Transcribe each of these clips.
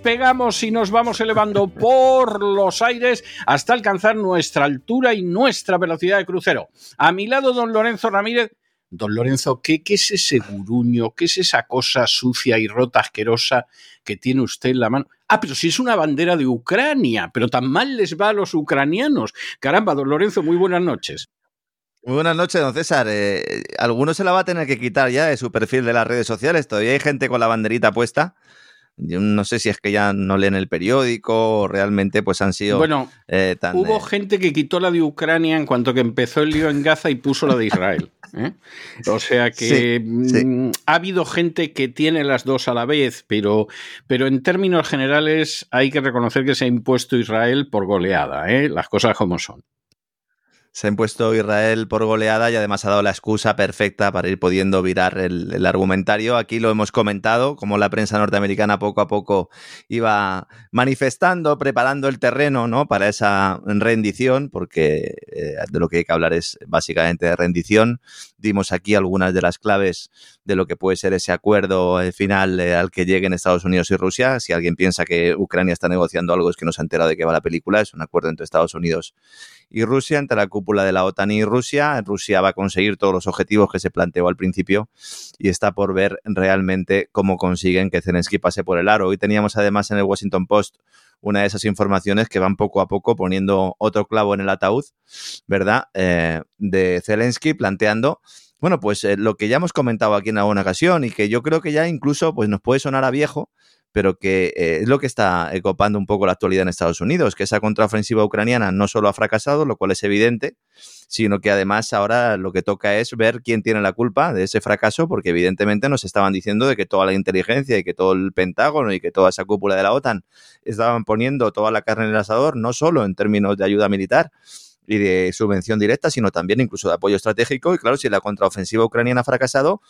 despegamos y nos vamos elevando por los aires hasta alcanzar nuestra altura y nuestra velocidad de crucero. A mi lado, don Lorenzo Ramírez. Don Lorenzo, ¿qué, qué es ese guruño? ¿Qué es esa cosa sucia y rota, asquerosa que tiene usted en la mano? Ah, pero si es una bandera de Ucrania, pero tan mal les va a los ucranianos. Caramba, don Lorenzo, muy buenas noches. Muy buenas noches, don César. Eh, alguno se la va a tener que quitar ya de su perfil de las redes sociales. Todavía hay gente con la banderita puesta. Yo no sé si es que ya no leen el periódico o realmente pues han sido Bueno, eh, tan, hubo eh, gente que quitó la de Ucrania en cuanto que empezó el lío en Gaza y puso la de Israel. ¿eh? O sea que Sí, sí. mm, ha habido gente que tiene las dos a la vez, pero, pero en términos generales hay que reconocer que se ha impuesto Israel por goleada, ¿eh? las cosas como son. Se ha impuesto Israel por goleada y además ha dado la excusa perfecta para ir pudiendo virar el, argumentario. Aquí lo hemos comentado, como la prensa norteamericana poco a poco iba manifestando, preparando el terreno ¿no? para esa rendición, porque eh, de lo que hay que hablar es básicamente de rendición. Dimos aquí algunas de las claves de lo que puede ser ese acuerdo eh, final eh, al que lleguen Estados Unidos y Rusia. Si alguien piensa que Ucrania está negociando algo, es que no se ha enterado de qué va la película. Es un acuerdo entre Estados Unidos y Rusia, entre la cúpula de la OTAN y Rusia. Rusia va a conseguir todos los objetivos que se planteó al principio y está por ver realmente cómo consiguen que Zelensky pase por el aro. Hoy teníamos además en el Washington Post una de esas informaciones que van poco a poco poniendo otro clavo en el ataúd, ¿verdad? Eh, de Zelensky planteando bueno, pues eh, lo que ya hemos comentado aquí en alguna ocasión y que yo creo que ya incluso pues nos puede sonar a viejo, pero que eh, es lo que está eh, copando un poco la actualidad en Estados Unidos, que esa contraofensiva ucraniana no solo ha fracasado, lo cual es evidente, sino que además ahora lo que toca es ver quién tiene la culpa de ese fracaso, porque evidentemente nos estaban diciendo de que toda la inteligencia y que todo el Pentágono y que toda esa cúpula de la OTAN estaban poniendo toda la carne en el asador, no solo en términos de ayuda militar, y de subvención directa, sino también incluso de apoyo estratégico. Y claro, si la contraofensiva ucraniana ha fracasado,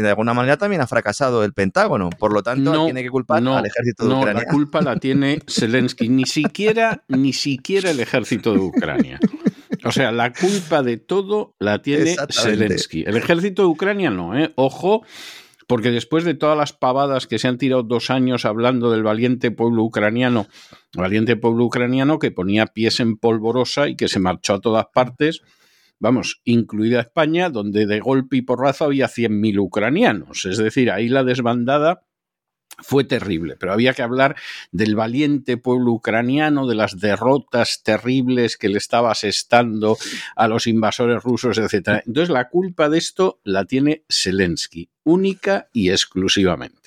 de alguna manera también ha fracasado el Pentágono. Por lo tanto, No, tiene que culpar no, al ejército de no, Ucrania. la culpa la tiene Zelensky, ni siquiera, ni siquiera el ejército de Ucrania. O sea, la culpa de todo la tiene. Zelensky. El ejército de Ucrania no, ¿eh? Ojo, porque después de todas las pavadas que se han tirado dos años hablando del valiente pueblo ucraniano, valiente pueblo ucraniano que ponía pies en polvorosa y que se marchó a todas partes, vamos, incluida España, donde de golpe y porrazo había 100.000 ucranianos. Es decir, ahí la desbandada fue terrible, pero había que hablar del valiente pueblo ucraniano, de las derrotas terribles que le estaba asestando a los invasores rusos, etc. Entonces la culpa de esto la tiene Zelensky, única y exclusivamente.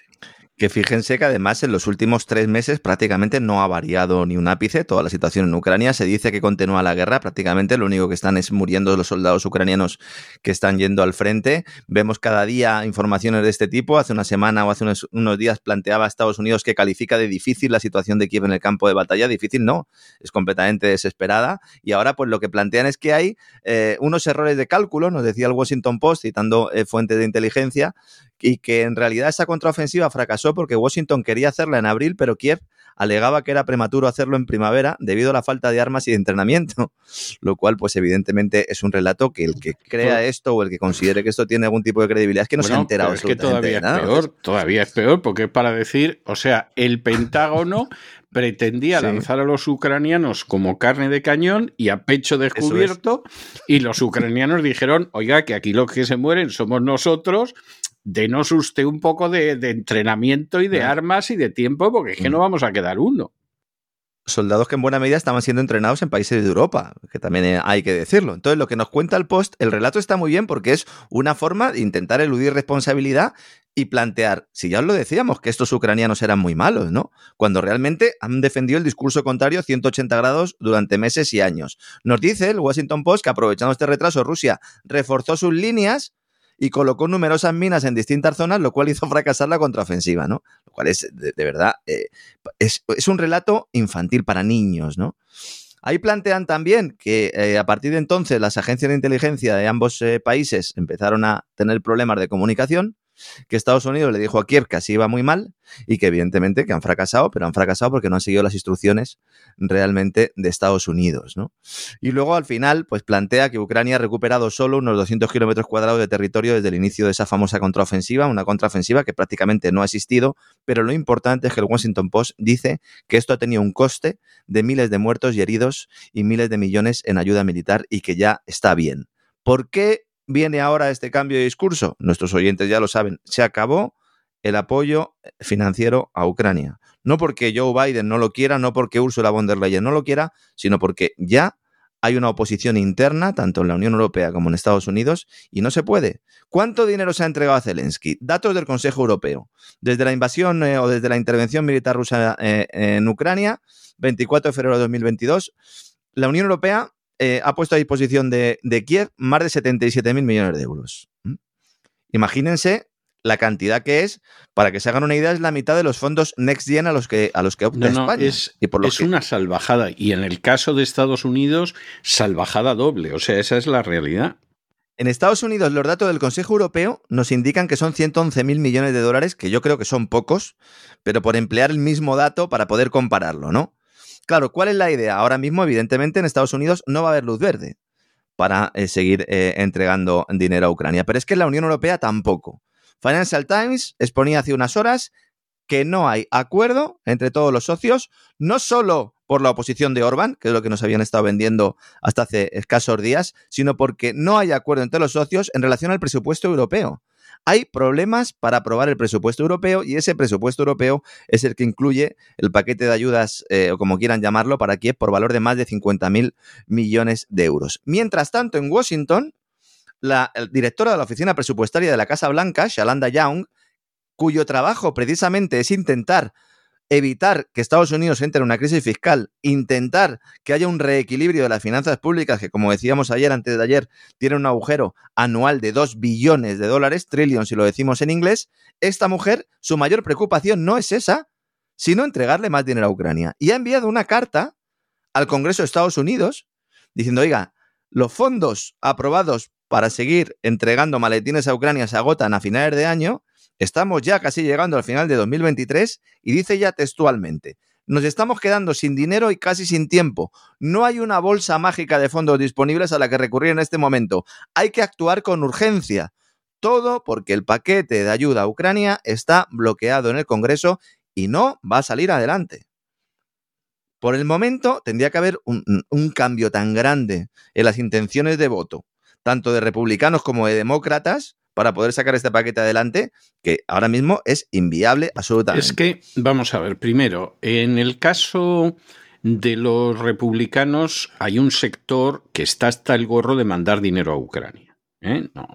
Que fíjense que además en los últimos tres meses prácticamente no ha variado ni un ápice toda la situación en Ucrania. Se dice que continúa la guerra, prácticamente lo único que están es muriendo los soldados ucranianos que están yendo al frente. Vemos cada día informaciones de este tipo. Hace una semana o hace unos, unos días planteaba Estados Unidos que califica de difícil la situación de Kiev en el campo de batalla. Difícil no, es completamente desesperada. Y ahora pues lo que plantean es que hay eh, unos errores de cálculo, nos decía el Washington Post, citando eh, fuentes de inteligencia, y que en realidad esa contraofensiva fracasó porque Washington quería hacerla en abril, pero Kiev alegaba que era prematuro hacerlo en primavera debido a la falta de armas y de entrenamiento, lo cual pues evidentemente es un relato que el que crea esto o el que considere que esto tiene algún tipo de credibilidad es que no se ha enterado es que todavía nada. es peor, todavía es peor, porque es para decir, o sea, el Pentágono pretendía lanzar a los ucranianos como carne de cañón y a pecho descubierto, y los ucranianos dijeron, oiga, que aquí los que se mueren somos nosotros, denos usted un poco de, entrenamiento y de armas y de tiempo, porque es que no mm. vamos a quedar uno soldados que en buena medida estaban siendo entrenados en países de Europa, que también hay que decirlo. Entonces, lo que nos cuenta el post, el relato está muy bien porque es una forma de intentar eludir responsabilidad y plantear, si ya os lo decíamos, que estos ucranianos eran muy malos, ¿no? Cuando realmente han defendido el discurso contrario 180 grados durante meses y años. Nos dice el Washington Post que aprovechando este retraso, Rusia reforzó sus líneas y colocó numerosas minas en distintas zonas, lo cual hizo fracasar la contraofensiva, ¿no? Lo cual es, de, verdad, eh, es, un relato infantil para niños, ¿no? Ahí plantean también que eh, a partir de entonces las agencias de inteligencia de ambos eh, países empezaron a tener problemas de comunicación que Estados Unidos le dijo a Kiev que así iba muy mal y que evidentemente que han fracasado, pero han fracasado porque no han seguido las instrucciones realmente de Estados Unidos. ¿no? Y luego al final pues plantea que Ucrania ha recuperado solo unos 200 kilómetros cuadrados de territorio desde el inicio de esa famosa contraofensiva, una contraofensiva que prácticamente no ha existido, pero lo importante es que el Washington Post dice que esto ha tenido un coste de miles de muertos y heridos y miles de millones en ayuda militar y que ya está bien. ¿Por qué viene ahora este cambio de discurso? Nuestros oyentes ya lo saben, se acabó el apoyo financiero a Ucrania. No porque Joe Biden no lo quiera, no porque Ursula von der Leyen no lo quiera, sino porque ya hay una oposición interna, tanto en la Unión Europea como en Estados Unidos, y no se puede. ¿Cuánto dinero se ha entregado a Zelensky? Datos del Consejo Europeo. Desde la invasión eh, o desde la intervención militar rusa eh, en Ucrania, 24 de febrero de 2022, la Unión Europea eh, ha puesto a disposición de, Kiev más de 77 mil millones de euros. Imagínense la cantidad que es, para que se hagan una idea, es la mitad de los fondos Next Gen a los que, a los que opta España. Es, es una salvajada. Y en el caso de Estados Unidos, salvajada doble. O sea, esa es la realidad. En Estados Unidos, los datos del Consejo Europeo nos indican que son 111 mil millones de dólares, que yo creo que son pocos, pero por emplear el mismo dato para poder compararlo, ¿no? Claro, ¿cuál es la idea? Ahora mismo, evidentemente, en Estados Unidos no va a haber luz verde para eh, seguir eh, entregando dinero a Ucrania, pero es que la Unión Europea tampoco. Financial Times exponía hace unas horas que no hay acuerdo entre todos los socios, no solo por la oposición de Orban, que es lo que nos habían estado vendiendo hasta hace escasos días, sino porque no hay acuerdo entre los socios en relación al presupuesto europeo hay problemas para aprobar el presupuesto europeo y ese presupuesto europeo es el que incluye el paquete de ayudas, eh, o como quieran llamarlo, para Kiev por valor de más de 50.000 millones de euros. Mientras tanto, en Washington, la directora de la Oficina Presupuestaria de la Casa Blanca, Shalanda Young, cuyo trabajo precisamente es intentar evitar que Estados Unidos entre en una crisis fiscal, intentar que haya un reequilibrio de las finanzas públicas, que como decíamos ayer, antes de ayer, tiene un agujero anual de 2 billones de dólares, trillion si lo decimos en inglés, esta mujer, su mayor preocupación no es esa, sino entregarle más dinero a Ucrania. Y ha enviado una carta al Congreso de Estados Unidos diciendo, oiga, los fondos aprobados para seguir entregando maletines a Ucrania se agotan a finales de año Estamos ya casi llegando al final de 2023 y dice ya textualmente, nos estamos quedando sin dinero y casi sin tiempo. No hay una bolsa mágica de fondos disponibles a la que recurrir en este momento. Hay que actuar con urgencia. Todo porque el paquete de ayuda a Ucrania está bloqueado en el Congreso y no va a salir adelante. Por el momento tendría que haber un, un cambio tan grande en las intenciones de voto, tanto de republicanos como de demócratas, para poder sacar este paquete adelante, que ahora mismo es inviable absolutamente. Es que, vamos a ver, primero, en el caso de los republicanos hay un sector que está hasta el gorro de mandar dinero a Ucrania. ¿Eh? No,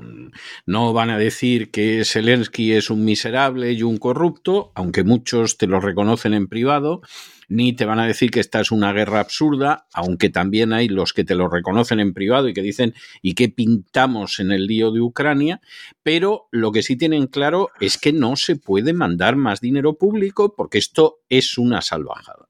no, van a decir que Zelensky es un miserable y un corrupto, aunque muchos te lo reconocen en privado, ni te van a decir que esta es una guerra absurda, aunque también hay los que te lo reconocen en privado y que dicen ¿y qué pintamos en el lío de Ucrania? Pero lo que sí tienen claro es que no se puede mandar más dinero público porque esto es una salvajada.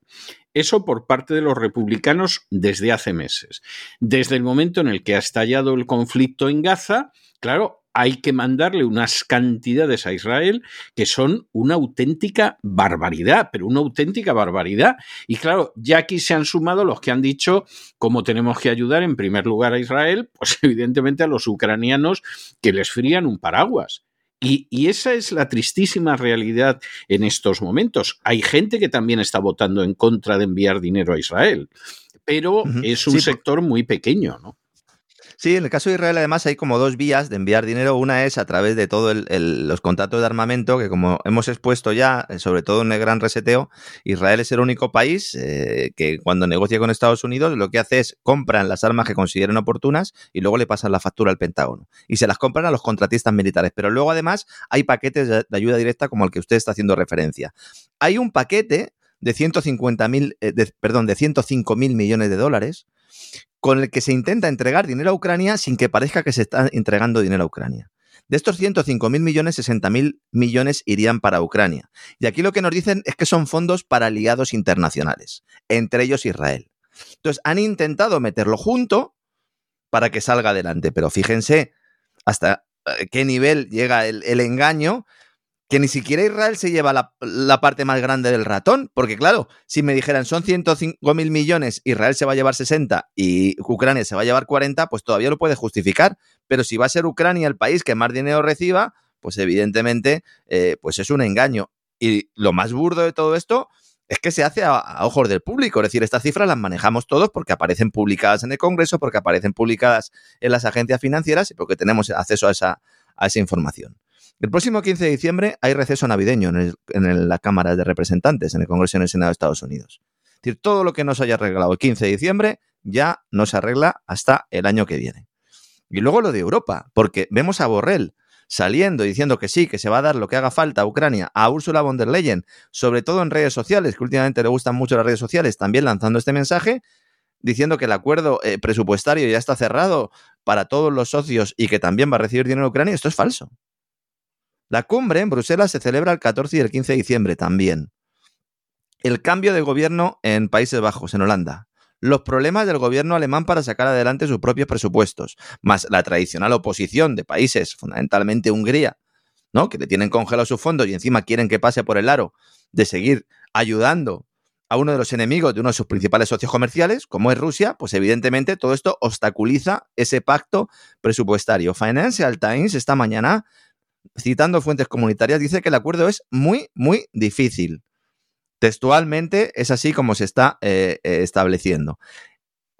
Eso por parte de los republicanos desde hace meses. Desde el momento en el que ha estallado el conflicto en Gaza, claro, hay que mandarle unas cantidades a Israel que son una auténtica barbaridad, pero una auténtica barbaridad. Y claro, ya aquí se han sumado los que han dicho cómo tenemos que ayudar en primer lugar a Israel, pues evidentemente a los ucranianos que les frían un paraguas. Y, esa es la tristísima realidad en estos momentos. Hay gente que también está votando en contra de enviar dinero a Israel, pero es un sector muy pequeño, ¿no? Sí, en el caso de Israel además hay como dos vías de enviar dinero. Una es a través de todos los contratos de armamento, que como hemos expuesto ya, eh, sobre todo en el gran reseteo, Israel es el único país eh, que cuando negocia con Estados Unidos lo que hace es compran las armas que consideren oportunas y luego le pasan la factura al Pentágono. Y se las compran a los contratistas militares. Pero luego además hay paquetes de, ayuda directa como el que usted está haciendo referencia. Hay un paquete de 150 mil, eh, perdón, de 105 mil millones de dólares con el que se intenta entregar dinero a Ucrania sin que parezca que se está entregando dinero a Ucrania. De estos 105 mil millones, 60 mil millones irían para Ucrania. Y aquí lo que nos dicen es que son fondos para aliados internacionales, entre ellos Israel. Entonces, han intentado meterlo junto para que salga adelante, pero fíjense hasta eh, qué nivel llega el, el engaño que ni siquiera Israel se lleva la, parte más grande del ratón, porque claro, si me dijeran son 105 mil millones, Israel se va a llevar 60 y Ucrania se va a llevar 40, pues todavía lo puede justificar, pero si va a ser Ucrania el país que más dinero reciba, pues evidentemente eh, pues es un engaño. Y lo más burdo de todo esto es que se hace a, ojos del público, es decir, estas cifras las manejamos todos porque aparecen publicadas en el Congreso, porque aparecen publicadas en las agencias financieras y porque tenemos acceso a esa, a esa información. El próximo 15 de diciembre hay receso navideño en, la Cámara de Representantes, en el Congreso y en el Senado de Estados Unidos. Es decir, todo lo que no se haya arreglado el 15 de diciembre ya no se arregla hasta el año que viene. Y luego lo de Europa, porque vemos a Borrell saliendo diciendo que sí, que se va a dar lo que haga falta a Ucrania, a Ursula von der Leyen, sobre todo en redes sociales, que últimamente le gustan mucho las redes sociales, también lanzando este mensaje, diciendo que el acuerdo eh, presupuestario ya está cerrado para todos los socios y que también va a recibir dinero de Ucrania, esto es falso. La cumbre en Bruselas se celebra el 14 y el 15 de diciembre también. El cambio de gobierno en Países Bajos, en Holanda. Los problemas del gobierno alemán para sacar adelante sus propios presupuestos, más la tradicional oposición de países, fundamentalmente Hungría, ¿no? que le tienen congelados sus fondos y encima quieren que pase por el aro de seguir ayudando a uno de los enemigos de uno de sus principales socios comerciales, como es Rusia, pues evidentemente todo esto obstaculiza ese pacto presupuestario. Financial Times esta mañana citando fuentes comunitarias, dice que el acuerdo es muy, muy difícil. Textualmente es así como se está eh, eh, estableciendo.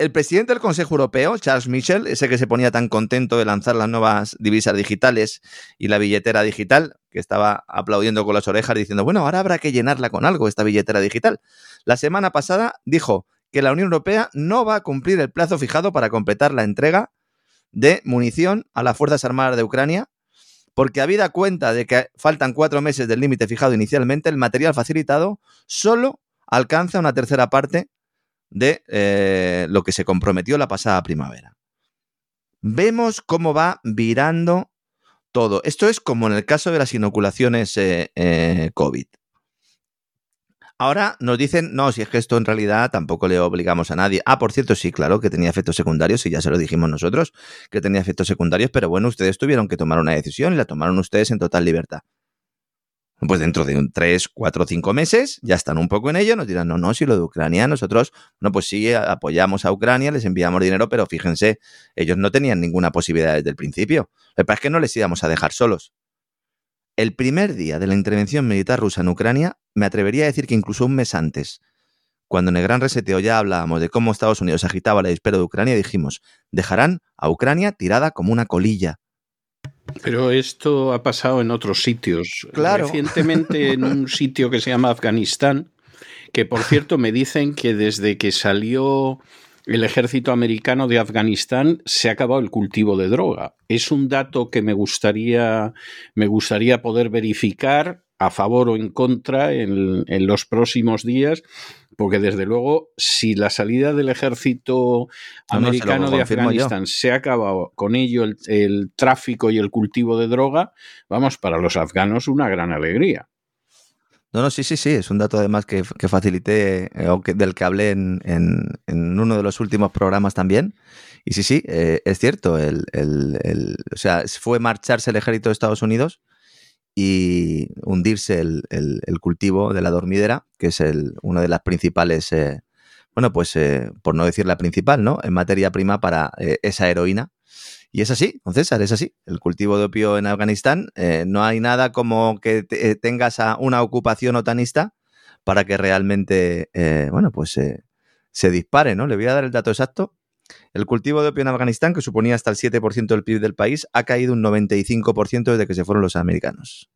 El presidente del Consejo Europeo, Charles Michel, ese que se ponía tan contento de lanzar las nuevas divisas digitales y la billetera digital, que estaba aplaudiendo con las orejas diciendo, bueno, ahora habrá que llenarla con algo, esta billetera digital. La semana pasada dijo que la Unión Europea no va a cumplir el plazo fijado para completar la entrega de munición a las Fuerzas Armadas de Ucrania porque habida cuenta de que faltan cuatro meses del límite fijado inicialmente, el material facilitado solo alcanza una tercera parte de eh, lo que se comprometió la pasada primavera. Vemos cómo va virando todo. Esto es como en el caso de las inoculaciones eh, eh, COVID. Ahora nos dicen, no, si es que esto en realidad tampoco le obligamos a nadie. Ah, por cierto, sí, claro, que tenía efectos secundarios, y ya se lo dijimos nosotros, que tenía efectos secundarios, pero bueno, ustedes tuvieron que tomar una decisión y la tomaron ustedes en total libertad. Pues dentro de un 3, 4, 5 meses ya están un poco en ello, nos dirán, no, no, si lo de Ucrania, nosotros, no, pues sí, apoyamos a Ucrania, les enviamos dinero, pero fíjense, ellos no tenían ninguna posibilidad desde el principio. Lo que es que no les íbamos a dejar solos. El primer día de la intervención militar rusa en Ucrania, me atrevería a decir que incluso un mes antes, cuando en el gran reseteo ya hablábamos de cómo Estados Unidos agitaba la dispero de Ucrania, dijimos, dejarán a Ucrania tirada como una colilla. Pero esto ha pasado en otros sitios. Claro. Recientemente en un sitio que se llama Afganistán, que por cierto me dicen que desde que salió el ejército americano de Afganistán se ha acabado el cultivo de droga. Es un dato que me gustaría, me gustaría poder verificar a favor o en contra en, los próximos días, porque desde luego, si la salida del ejército americano de Afganistán se ha acabado con ello el, tráfico y el cultivo de droga, vamos, para los afganos una gran alegría. No, no, sí, sí, sí, es un dato además que, facilité, eh, o del que hablé en, uno de los últimos programas también. Y sí, sí, eh, es cierto, el, o sea, fue marcharse el ejército de Estados Unidos y hundirse el, cultivo de la dormidera, que es el, una de las principales, eh, bueno, pues por no decir la principal, ¿no? En materia prima para esa heroína. Y es así, don César, es así. El cultivo de opio en Afganistán, eh, no hay nada como que te, eh, tengas a una ocupación otanista para que realmente, eh, bueno, pues se dispare, ¿no? Le voy a dar el dato exacto. El cultivo de opio en Afganistán, que suponía hasta el 7% del PIB del país, ha caído un 95% desde que se fueron los americanos.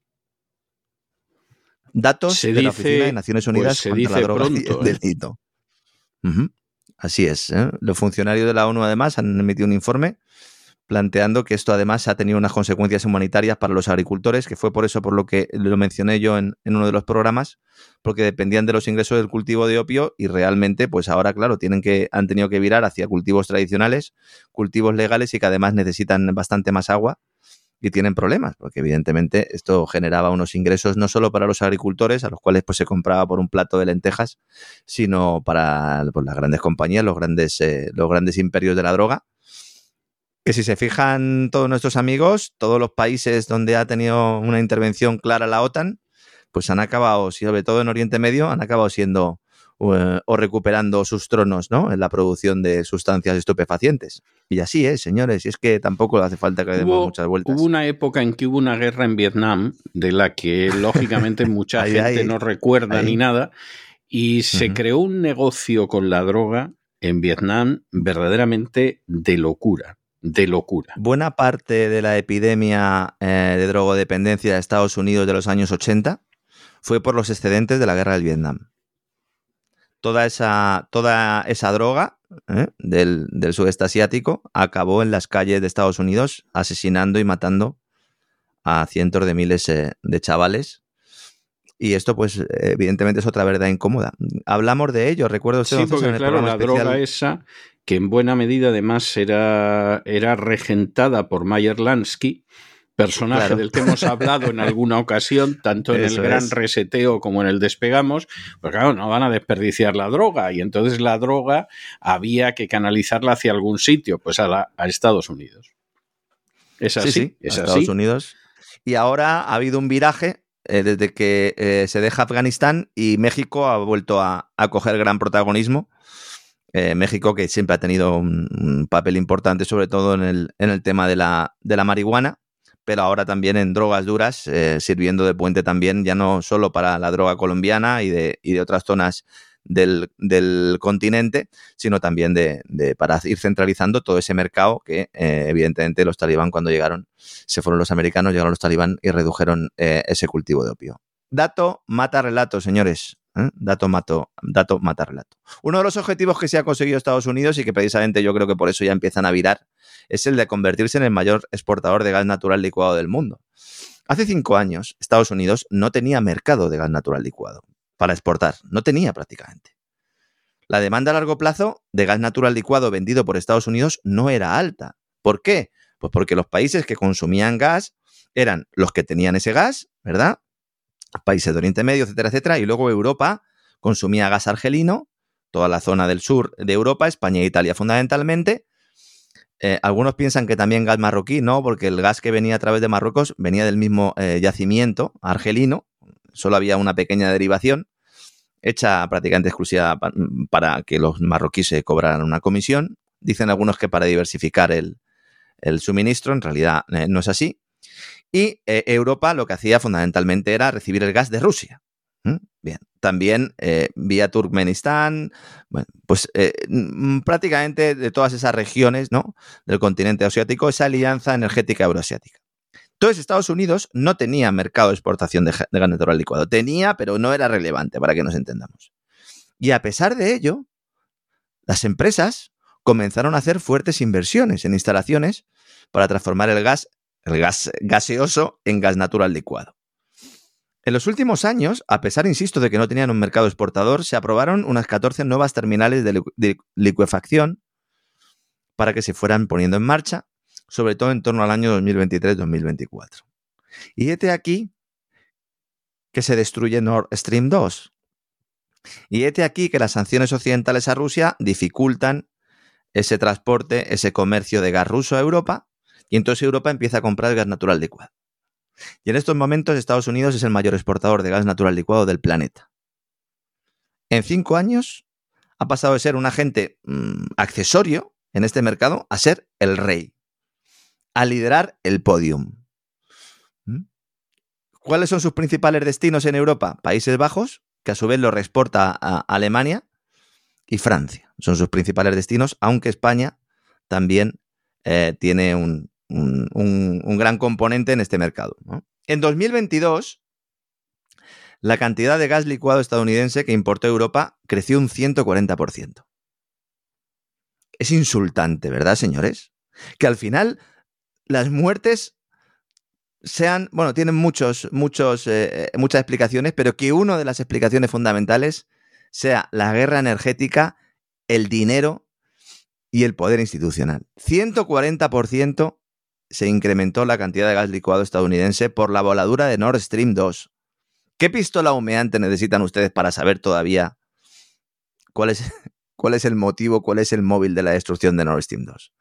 Datos de la Oficina de Naciones pues Unidas contra la droga y el delito. Así es. Los funcionarios de la ONU, además, han emitido un informe planteando que esto además ha tenido unas consecuencias humanitarias para los agricultores, que fue por eso por lo que lo mencioné yo en, uno de los programas, porque dependían de los ingresos del cultivo de opio y realmente, pues ahora, claro, tienen que, han tenido que virar hacia cultivos tradicionales, cultivos legales y que además necesitan bastante más agua y tienen problemas, porque evidentemente esto generaba unos ingresos no solo para los agricultores, a los cuales pues se compraba por un plato de lentejas, sino para pues, las grandes compañías, los grandes, eh, los grandes imperios de la droga, que si se fijan todos nuestros amigos, todos los países donde ha tenido una intervención clara la OTAN, pues han acabado, sobre todo en Oriente Medio, han acabado siendo eh, o recuperando sus tronos ¿no? en la producción de sustancias estupefacientes. Y así es, señores, y es que tampoco hace falta que demos muchas vueltas. Hubo una época en que hubo una guerra en Vietnam, de la que lógicamente mucha gente no recuerda ni nada, y se creó un negocio con la droga en Vietnam verdaderamente de locura de locura. Buena parte de la epidemia eh, de drogodependencia de Estados Unidos de los años 80 fue por los excedentes de la guerra del Vietnam. Toda esa, toda esa droga eh, del, sudeste asiático acabó en las calles de Estados Unidos asesinando y matando a cientos de miles eh, de chavales y esto, pues, evidentemente es otra verdad incómoda. Hablamos de ello, recuerdo sí, porque, claro, la droga esa que en buena medida además era, era regentada por Mayer Lansky, personaje del que hemos hablado en alguna ocasión, tanto en el gran reseteo como en el despegamos, pues claro, no van a desperdiciar la droga y entonces la droga había que canalizarla hacia algún sitio, pues a, a Estados Unidos. Es así, sí, es Estados Unidos. Y ahora ha habido un viraje eh, desde que eh, se deja Afganistán y México ha vuelto a, a coger gran protagonismo. Eh, México, que siempre ha tenido un, papel importante, sobre todo en el, en el tema de la, de la, marihuana, pero ahora también en drogas duras, sirviendo de puente también, ya no solo para la droga colombiana y de, y de otras zonas del, continente, sino también de, para ir centralizando todo ese mercado que eh, evidentemente los talibán cuando llegaron, se fueron los americanos, llegaron los talibán y redujeron ese cultivo de opio. Dato mata relato, señores. ¿eh? Dato, mato, dato mata relato. Uno de los objetivos que se ha conseguido Estados Unidos y que precisamente yo creo que por eso ya empiezan a virar es el de convertirse en el mayor exportador de gas natural licuado del mundo. Hace cinco años, Estados Unidos no tenía mercado de gas natural licuado para exportar, no tenía prácticamente. La demanda a largo plazo de gas natural licuado vendido por Estados Unidos no era alta. ¿Por qué? Pues porque los países que consumían gas eran los que tenían ese gas, ¿verdad? países de Oriente Medio, etcétera, etcétera, y luego Europa consumía gas argelino, toda la zona del sur de Europa, España e Italia fundamentalmente. Eh, algunos piensan que también gas marroquí, no, porque el gas que venía a través de Marruecos venía del mismo eh, yacimiento argelino, solo había una pequeña derivación hecha prácticamente exclusiva para que los marroquíes se cobraran una comisión. Dicen algunos que para diversificar el, suministro, en realidad eh, no es así. Y eh, Europa lo que hacía fundamentalmente era recibir el gas de Rusia. Bien, también eh, vía Turkmenistán, bueno, pues prácticamente de todas esas regiones ¿no? del continente asiático, esa alianza energética euroasiática. Entonces, Estados Unidos no tenía mercado de exportación de, de gas natural licuado. Tenía, pero no era relevante, para que nos entendamos. Y a pesar de ello, las empresas comenzaron a hacer fuertes inversiones en instalaciones para transformar el gas el gas gaseoso en gas natural licuado. En los últimos años, a pesar, insisto, de que no tenían un mercado exportador, se aprobaron unas 14 nuevas terminales de, liquefacción para que se fueran poniendo en marcha, sobre todo en torno al año 2023-2024. Y este aquí que se destruye Nord Stream 2. Y este aquí que las sanciones occidentales a Rusia dificultan ese transporte, ese comercio de gas ruso a Europa, y entonces Europa empieza a comprar gas natural licuado. Y en estos momentos Estados Unidos es el mayor exportador de gas natural licuado del planeta. En cinco años ha pasado de ser un agente mm, accesorio en este mercado a ser el rey. A liderar el podium. ¿Mm? ¿Cuáles son sus principales destinos en Europa? Países Bajos, que a su vez lo reexporta a Alemania, y Francia. Son sus principales destinos, aunque España también eh, tiene un, gran componente en este mercado. En 2022, la cantidad de gas licuado estadounidense que importó Europa creció un 140%. Es insultante, ¿verdad, señores? Que al final las muertes sean, bueno, tienen muchos, muchos, eh, eh, muchas explicaciones, pero que una de las explicaciones fundamentales sea la guerra energética, el dinero y el poder institucional. 140% se incrementó la cantidad de gas licuado estadounidense por la voladura de Nord Stream 2. ¿Qué pistola humeante necesitan ustedes para saber todavía cuál es, cuál es el motivo, cuál es el móvil de la destrucción de Nord Stream 2?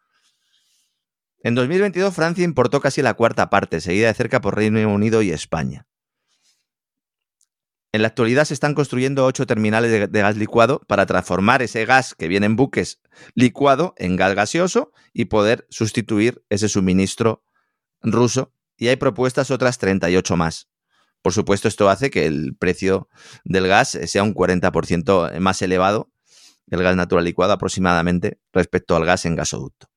En 2022 Francia importó casi la cuarta parte, seguida de cerca por Reino Unido y España. En la actualidad se están construyendo ocho terminales de, gas licuado para transformar ese gas que viene en buques licuado en gas gaseoso y poder sustituir ese suministro ruso. Y hay propuestas otras 38 más. Por supuesto, esto hace que el precio del gas sea un 40% más elevado, el gas natural licuado aproximadamente, respecto al gas en gasoducto.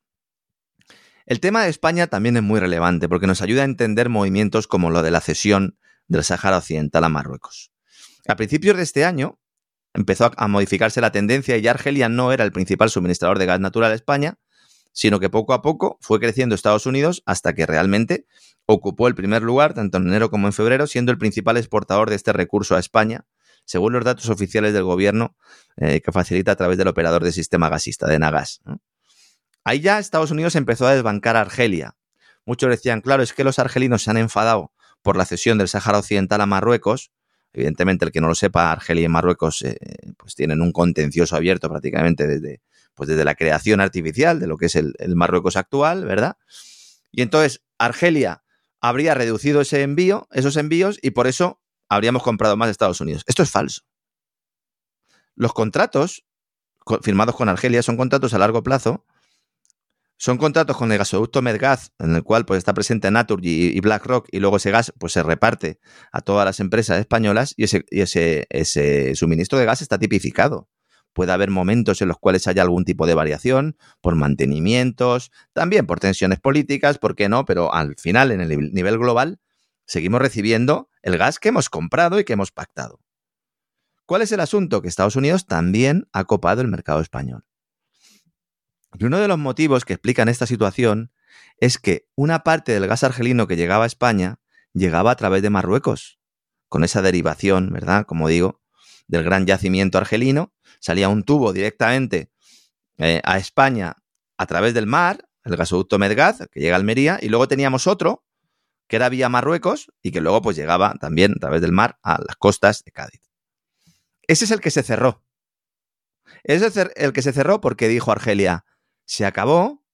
El tema de España también es muy relevante porque nos ayuda a entender movimientos como lo de la cesión del Sáhara Occidental a Marruecos. A principios de este año empezó a modificarse la tendencia y ya Argelia no era el principal suministrador de gas natural a España, sino que poco a poco fue creciendo Estados Unidos hasta que realmente ocupó el primer lugar, tanto en enero como en febrero, siendo el principal exportador de este recurso a España, según los datos oficiales del gobierno eh, que facilita a través del operador de sistema gasista, de Nagas. Ahí ya Estados Unidos empezó a desbancar a Argelia. Muchos decían, claro, es que los argelinos se han enfadado por la cesión del Sáhara Occidental a Marruecos. Evidentemente, el que no lo sepa, Argelia y Marruecos eh, pues tienen un contencioso abierto prácticamente desde, pues desde la creación artificial de lo que es el, el Marruecos actual, ¿verdad? Y entonces Argelia habría reducido ese envío, esos envíos, y por eso habríamos comprado más de Estados Unidos. Esto es falso. Los contratos firmados con Argelia son contratos a largo plazo son contratos con el gasoducto Medgaz, en el cual pues, está presente Naturgy y BlackRock, y luego ese gas pues, se reparte a todas las empresas españolas y ese, ese, ese suministro de gas está tipificado. Puede haber momentos en los cuales haya algún tipo de variación por mantenimientos, también por tensiones políticas, ¿por qué no? Pero al final, en el nivel global, seguimos recibiendo el gas que hemos comprado y que hemos pactado. ¿Cuál es el asunto? Que Estados Unidos también ha copado el mercado español. Y uno de los motivos que explican esta situación es que una parte del gas argelino que llegaba a España llegaba a través de Marruecos, con esa derivación, ¿verdad? Como digo, del gran yacimiento argelino, salía un tubo directamente eh, a España a través del mar, el gasoducto Medgaz, que llega a Almería, y luego teníamos otro que era vía Marruecos y que luego pues llegaba también a través del mar a las costas de Cádiz. Ese es el que se cerró. Ese es el que se cerró porque dijo Argelia, se acabó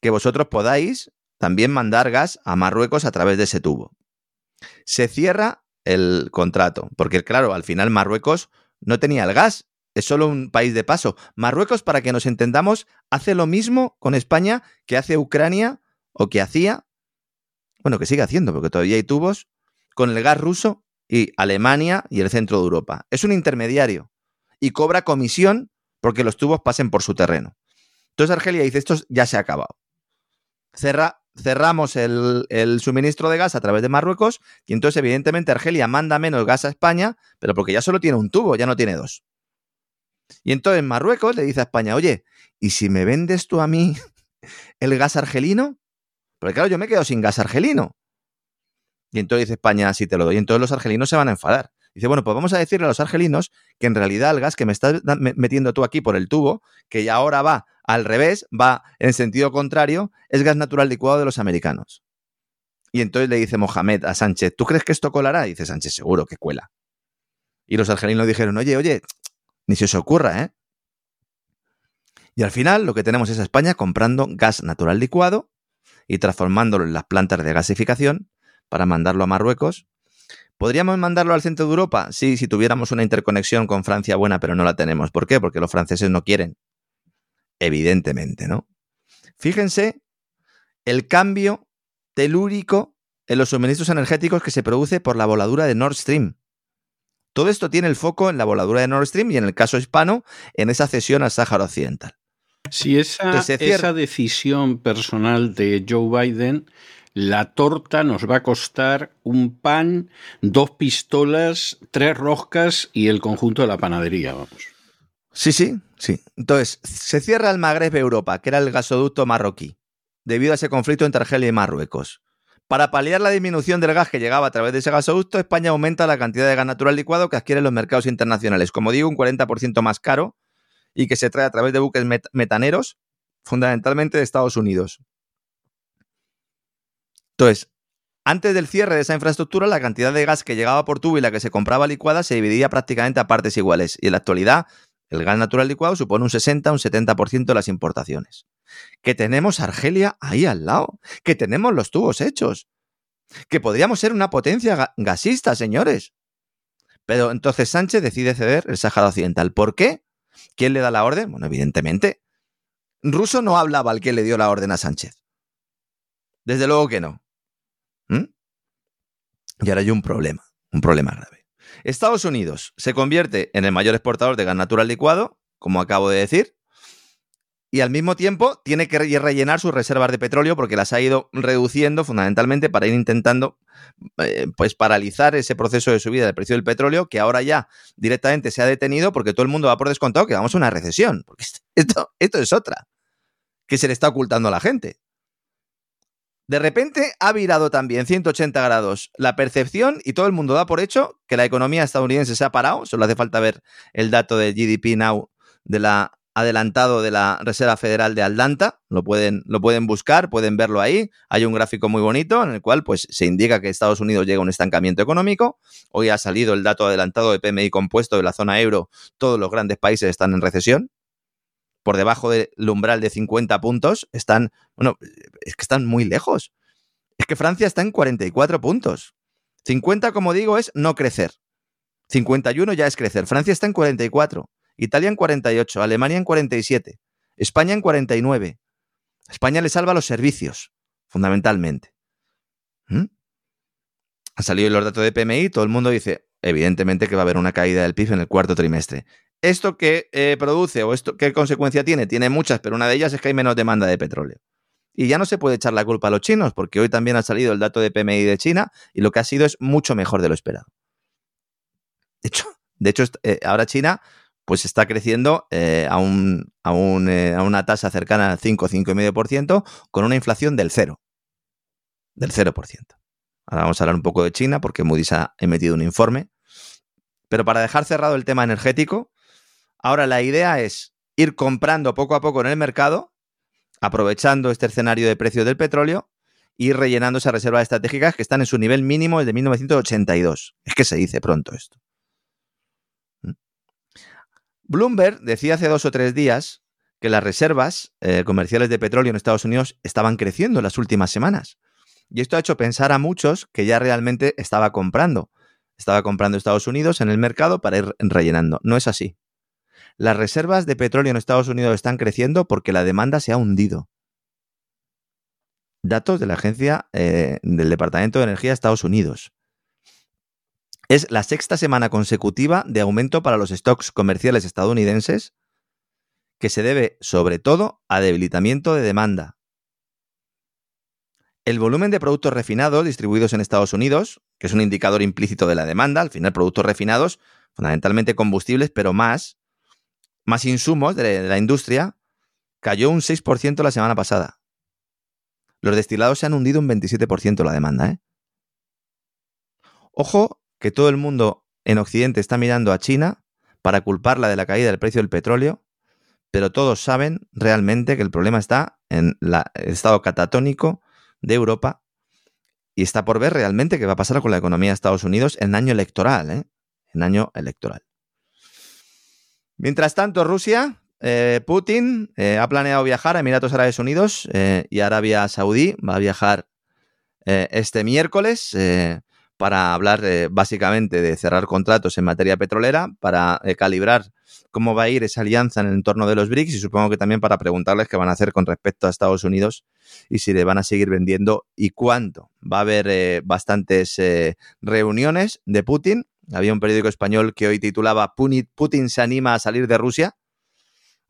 que vosotros podáis también mandar gas a Marruecos a través de ese tubo. Se cierra el contrato, porque claro, al final Marruecos no tenía el gas, es solo un país de paso. Marruecos, para que nos entendamos, hace lo mismo con España que hace Ucrania o que hacía, bueno, que sigue haciendo, porque todavía hay tubos, con el gas ruso y Alemania y el centro de Europa. Es un intermediario y cobra comisión porque los tubos pasen por su terreno. Entonces Argelia dice, esto ya se ha acabado. cerramos el, el, suministro de gas a través de Marruecos y entonces evidentemente Argelia manda menos gas a España, pero porque ya solo tiene un tubo, ya no tiene dos. Y entonces Marruecos le dice a España, oye, ¿y si me vendes tú a mí el gas argelino? Porque claro, yo me quedo sin gas argelino. Y entonces dice España, sí te lo doy. Y entonces los argelinos se van a enfadar. Dice, bueno, pues vamos a decirle a los argelinos que en realidad el gas que me estás metiendo tú aquí por el tubo, que ya ahora va al revés, va en sentido contrario, es gas natural licuado de los americanos. Y entonces le dice Mohamed a Sánchez, ¿tú crees que esto colará? Dice Sánchez, seguro que cuela. Y los argelinos dijeron, oye, oye, ni se os ocurra, ¿eh? Y al final lo que tenemos es a España comprando gas natural licuado y transformándolo en las plantas de gasificación para mandarlo a Marruecos ¿Podríamos mandarlo al centro de Europa? Sí, si tuviéramos una interconexión con Francia buena, pero no la tenemos. ¿Por qué? Porque los franceses no quieren. Evidentemente, ¿no? Fíjense el cambio telúrico en los suministros energéticos que se produce por la voladura de Nord Stream. Todo esto tiene el foco en la voladura de Nord Stream y en el caso hispano, en esa cesión al Sáhara Occidental. Si esa, esa decisión personal de Joe Biden, la torta nos va a costar un pan, dos pistolas, tres roscas y el conjunto de la panadería, vamos. Sí, sí, sí. Entonces, se cierra el Magreb Europa, que era el gasoducto marroquí, debido a ese conflicto entre Argelia y Marruecos. Para paliar la disminución del gas que llegaba a través de ese gasoducto, España aumenta la cantidad de gas natural licuado que adquieren los mercados internacionales. Como digo, un 40% más caro y que se trae a través de buques metaneros, fundamentalmente de Estados Unidos. Entonces, antes del cierre de esa infraestructura, la cantidad de gas que llegaba por tubo y la que se compraba licuada se dividía prácticamente a partes iguales. Y en la actualidad, el gas natural licuado supone un 60, un 70% de las importaciones. Que tenemos Argelia ahí al lado. Que tenemos los tubos hechos. Que podríamos ser una potencia gasista, señores. Pero entonces Sánchez decide ceder el Sáhara Occidental. ¿Por qué? ¿Quién le da la orden? Bueno, evidentemente. Ruso no hablaba al que le dio la orden a Sánchez. Desde luego que no. ¿Mm? Y ahora hay un problema, un problema grave. Estados Unidos se convierte en el mayor exportador de gas natural licuado, como acabo de decir, y al mismo tiempo tiene que rellenar sus reservas de petróleo porque las ha ido reduciendo fundamentalmente para ir intentando eh, pues paralizar ese proceso de subida del precio del petróleo que ahora ya directamente se ha detenido porque todo el mundo va por descontado que vamos a una recesión. Porque esto, esto es otra que se le está ocultando a la gente. De repente ha virado también 180 grados la percepción y todo el mundo da por hecho que la economía estadounidense se ha parado. Solo hace falta ver el dato de GDP Now de la adelantado de la Reserva Federal de Atlanta, lo pueden, lo pueden buscar, pueden verlo ahí. Hay un gráfico muy bonito en el cual pues, se indica que Estados Unidos llega a un estancamiento económico. Hoy ha salido el dato adelantado de PMI compuesto de la zona euro. Todos los grandes países están en recesión. Por debajo del umbral de 50 puntos están, bueno, es que están muy lejos. Es que Francia está en 44 puntos. 50, como digo, es no crecer. 51 ya es crecer. Francia está en 44. Italia en 48, Alemania en 47, España en 49. España le salva los servicios, fundamentalmente. ¿Mm? Han salido los datos de PMI, todo el mundo dice, evidentemente que va a haber una caída del PIB en el cuarto trimestre. ¿Esto qué eh, produce o esto qué consecuencia tiene? Tiene muchas, pero una de ellas es que hay menos demanda de petróleo. Y ya no se puede echar la culpa a los chinos, porque hoy también ha salido el dato de PMI de China y lo que ha sido es mucho mejor de lo esperado. De hecho, de hecho eh, ahora China pues está creciendo eh, a, un, eh, a, una tasa cercana al 5, 5,5%, con una inflación del 0. Del 0%. Ahora vamos a hablar un poco de China, porque Moody's ha emitido un informe. Pero para dejar cerrado el tema energético, ahora la idea es ir comprando poco a poco en el mercado, aprovechando este escenario de precios del petróleo, y rellenando esas reservas estratégicas que están en su nivel mínimo desde 1982. Es que se dice pronto esto. Bloomberg decía hace dos o tres días que las reservas eh, comerciales de petróleo en Estados Unidos estaban creciendo en las últimas semanas. Y esto ha hecho pensar a muchos que ya realmente estaba comprando. Estaba comprando Estados Unidos en el mercado para ir rellenando. No es así. Las reservas de petróleo en Estados Unidos están creciendo porque la demanda se ha hundido. Datos de la agencia eh, del Departamento de Energía de Estados Unidos. Es la sexta semana consecutiva de aumento para los stocks comerciales estadounidenses, que se debe sobre todo a debilitamiento de demanda. El volumen de productos refinados distribuidos en Estados Unidos, que es un indicador implícito de la demanda, al final productos refinados, fundamentalmente combustibles, pero más, más insumos de la industria, cayó un 6% la semana pasada. Los destilados se han hundido un 27% la demanda. ¿eh? Ojo que todo el mundo en Occidente está mirando a China para culparla de la caída del precio del petróleo, pero todos saben realmente que el problema está en el estado catatónico de Europa y está por ver realmente qué va a pasar con la economía de Estados Unidos en año electoral, ¿eh? en año electoral. Mientras tanto, Rusia, eh, Putin eh, ha planeado viajar a Emiratos Árabes Unidos y Arabia Saudí, va a viajar este miércoles para hablar eh, básicamente de cerrar contratos en materia petrolera, para eh, calibrar cómo va a ir esa alianza en el entorno de los BRICS y supongo que también para preguntarles qué van a hacer con respecto a Estados Unidos y si le van a seguir vendiendo y cuánto. Va a haber eh, bastantes eh, reuniones de Putin. Había un periódico español que hoy titulaba Putin se anima a salir de Rusia.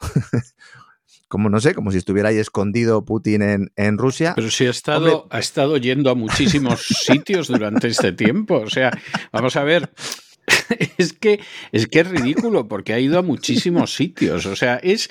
como no sé, como si estuviera ahí escondido Putin en, en Rusia. Pero si ha estado, ha estado yendo a muchísimos sitios durante este tiempo. O sea, vamos a ver, es que es que es ridículo porque ha ido a muchísimos sitios. O sea, es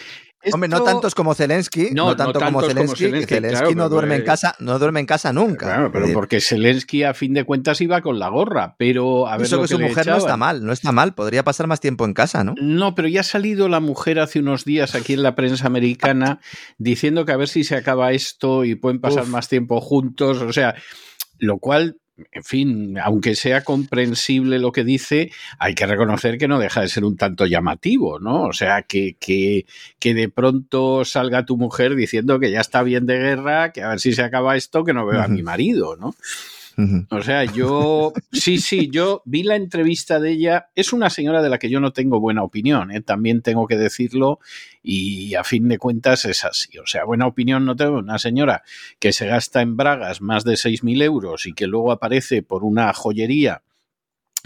Hombre, no tantos como Zelensky, no, tanto como Zelensky, Zelensky, no duerme en casa, no duerme en casa nunca. Claro, pero porque Zelensky a fin de cuentas iba con la gorra, pero a ver Eso que, su mujer no está mal, no está mal, podría pasar más tiempo en casa, ¿no? No, pero ya ha salido la mujer hace unos días aquí en la prensa americana diciendo que a ver si se acaba esto y pueden pasar más tiempo juntos, o sea, lo cual en fin, aunque sea comprensible lo que dice, hay que reconocer que no deja de ser un tanto llamativo, ¿no? O sea, que, que, que de pronto salga tu mujer diciendo que ya está bien de guerra, que a ver si se acaba esto, que no veo a mi marido, ¿no? O sea, yo, sí, sí, yo vi la entrevista de ella. Es una señora de la que yo no tengo buena opinión, ¿eh? también tengo que decirlo, y a fin de cuentas es así. O sea, buena opinión no tengo. Una señora que se gasta en bragas más de 6.000 euros y que luego aparece por una joyería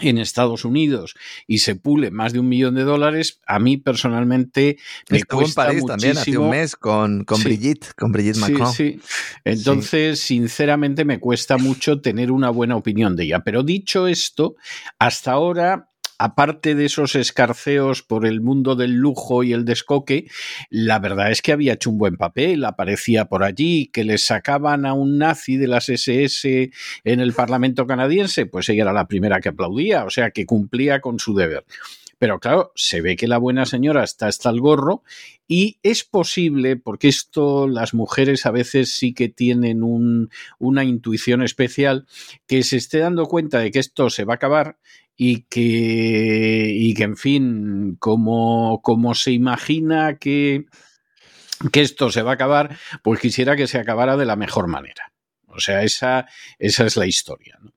en Estados Unidos y se pule más de un millón de dólares, a mí personalmente me Estuvo cuesta en París muchísimo. también hace un mes con, con Sí. Brigitte, con Brigitte Macron. Sí, sí. Entonces, sinceramente, me cuesta mucho tener una buena opinión de ella. Pero dicho esto, hasta ahora, aparte de esos escarceos por el mundo del lujo y el descoque, la verdad es que había hecho un buen papel, aparecía por allí, que le sacaban a un nazi de las SS en el Parlamento canadiense, pues ella era la primera que aplaudía, o sea, que cumplía con su deber. Pero claro, se ve que la buena señora está hasta el gorro y es posible, porque esto las mujeres a veces sí que tienen un, una intuición especial, que se esté dando cuenta de que esto se va a acabar y que, y que en fin, como, como se imagina que, que esto se va a acabar, pues quisiera que se acabara de la mejor manera. O sea, esa, esa es la historia. ¿no?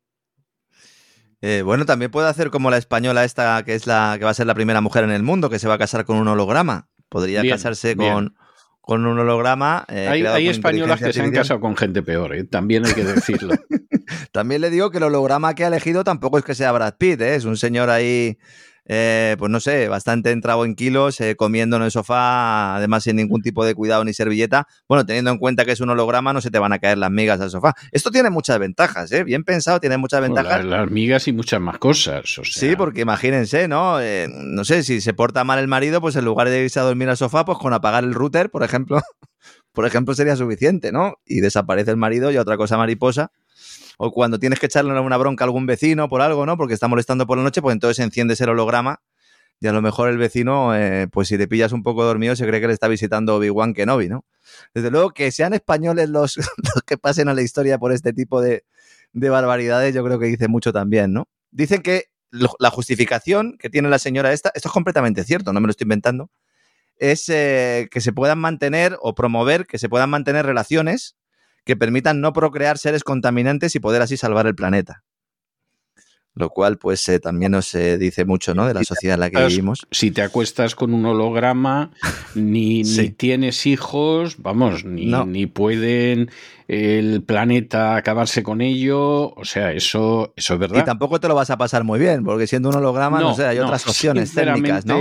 Eh, bueno, también puede hacer como la española esta, que es la que va a ser la primera mujer en el mundo, que se va a casar con un holograma. Podría Bien, casarse bien. con, con un holograma. eh, hay españolas que se han casado con gente peor, ¿eh? también hay que decirlo. También le digo que el holograma que ha elegido tampoco es que sea Brad Pitt, ¿eh? es un señor ahí, eh, pues no sé, bastante entrado en kilos, eh, comiendo en el sofá, además sin ningún tipo de cuidado ni servilleta. Bueno, teniendo en cuenta que es un holograma, no se te van a caer las migas al sofá. Esto tiene muchas ventajas, ¿eh? bien pensado, tiene muchas ventajas. Las, las migas y muchas más cosas. O sea, Sí, porque imagínense, ¿no? Eh, no sé, si se porta mal el marido, pues en lugar de irse a dormir al sofá, pues con apagar el router, por ejemplo, por ejemplo, sería suficiente, ¿no? Y desaparece el marido y otra cosa mariposa. O cuando tienes que echarle una bronca a algún vecino por algo, ¿no? Porque está molestando por la noche, pues entonces enciendes el holograma y a lo mejor el vecino, eh, pues si te pillas un poco dormido, se cree que le está visitando Obi-Wan Kenobi, ¿no? Desde luego que sean españoles los, que pasen a la historia por este tipo de, de barbaridades, yo creo que dice mucho también, ¿no? Dicen que la justificación que tiene la señora esta, esto es completamente cierto, no me lo estoy inventando, es eh, que se puedan mantener o promover que se puedan mantener relaciones que permitan no procrear seres contaminantes y poder así salvar el planeta. Lo cual, pues, eh, también nos eh, dice mucho, ¿no? De la sociedad en la que vivimos. Si te acuestas con un holograma, ni, Sí. ni tienes hijos, vamos, ni, No. ni pueden el planeta acabarse con ello. O sea, eso, eso es verdad. Y tampoco te lo vas a pasar muy bien, porque siendo un holograma, no, sé, hay no, otras opciones técnicas, ¿no?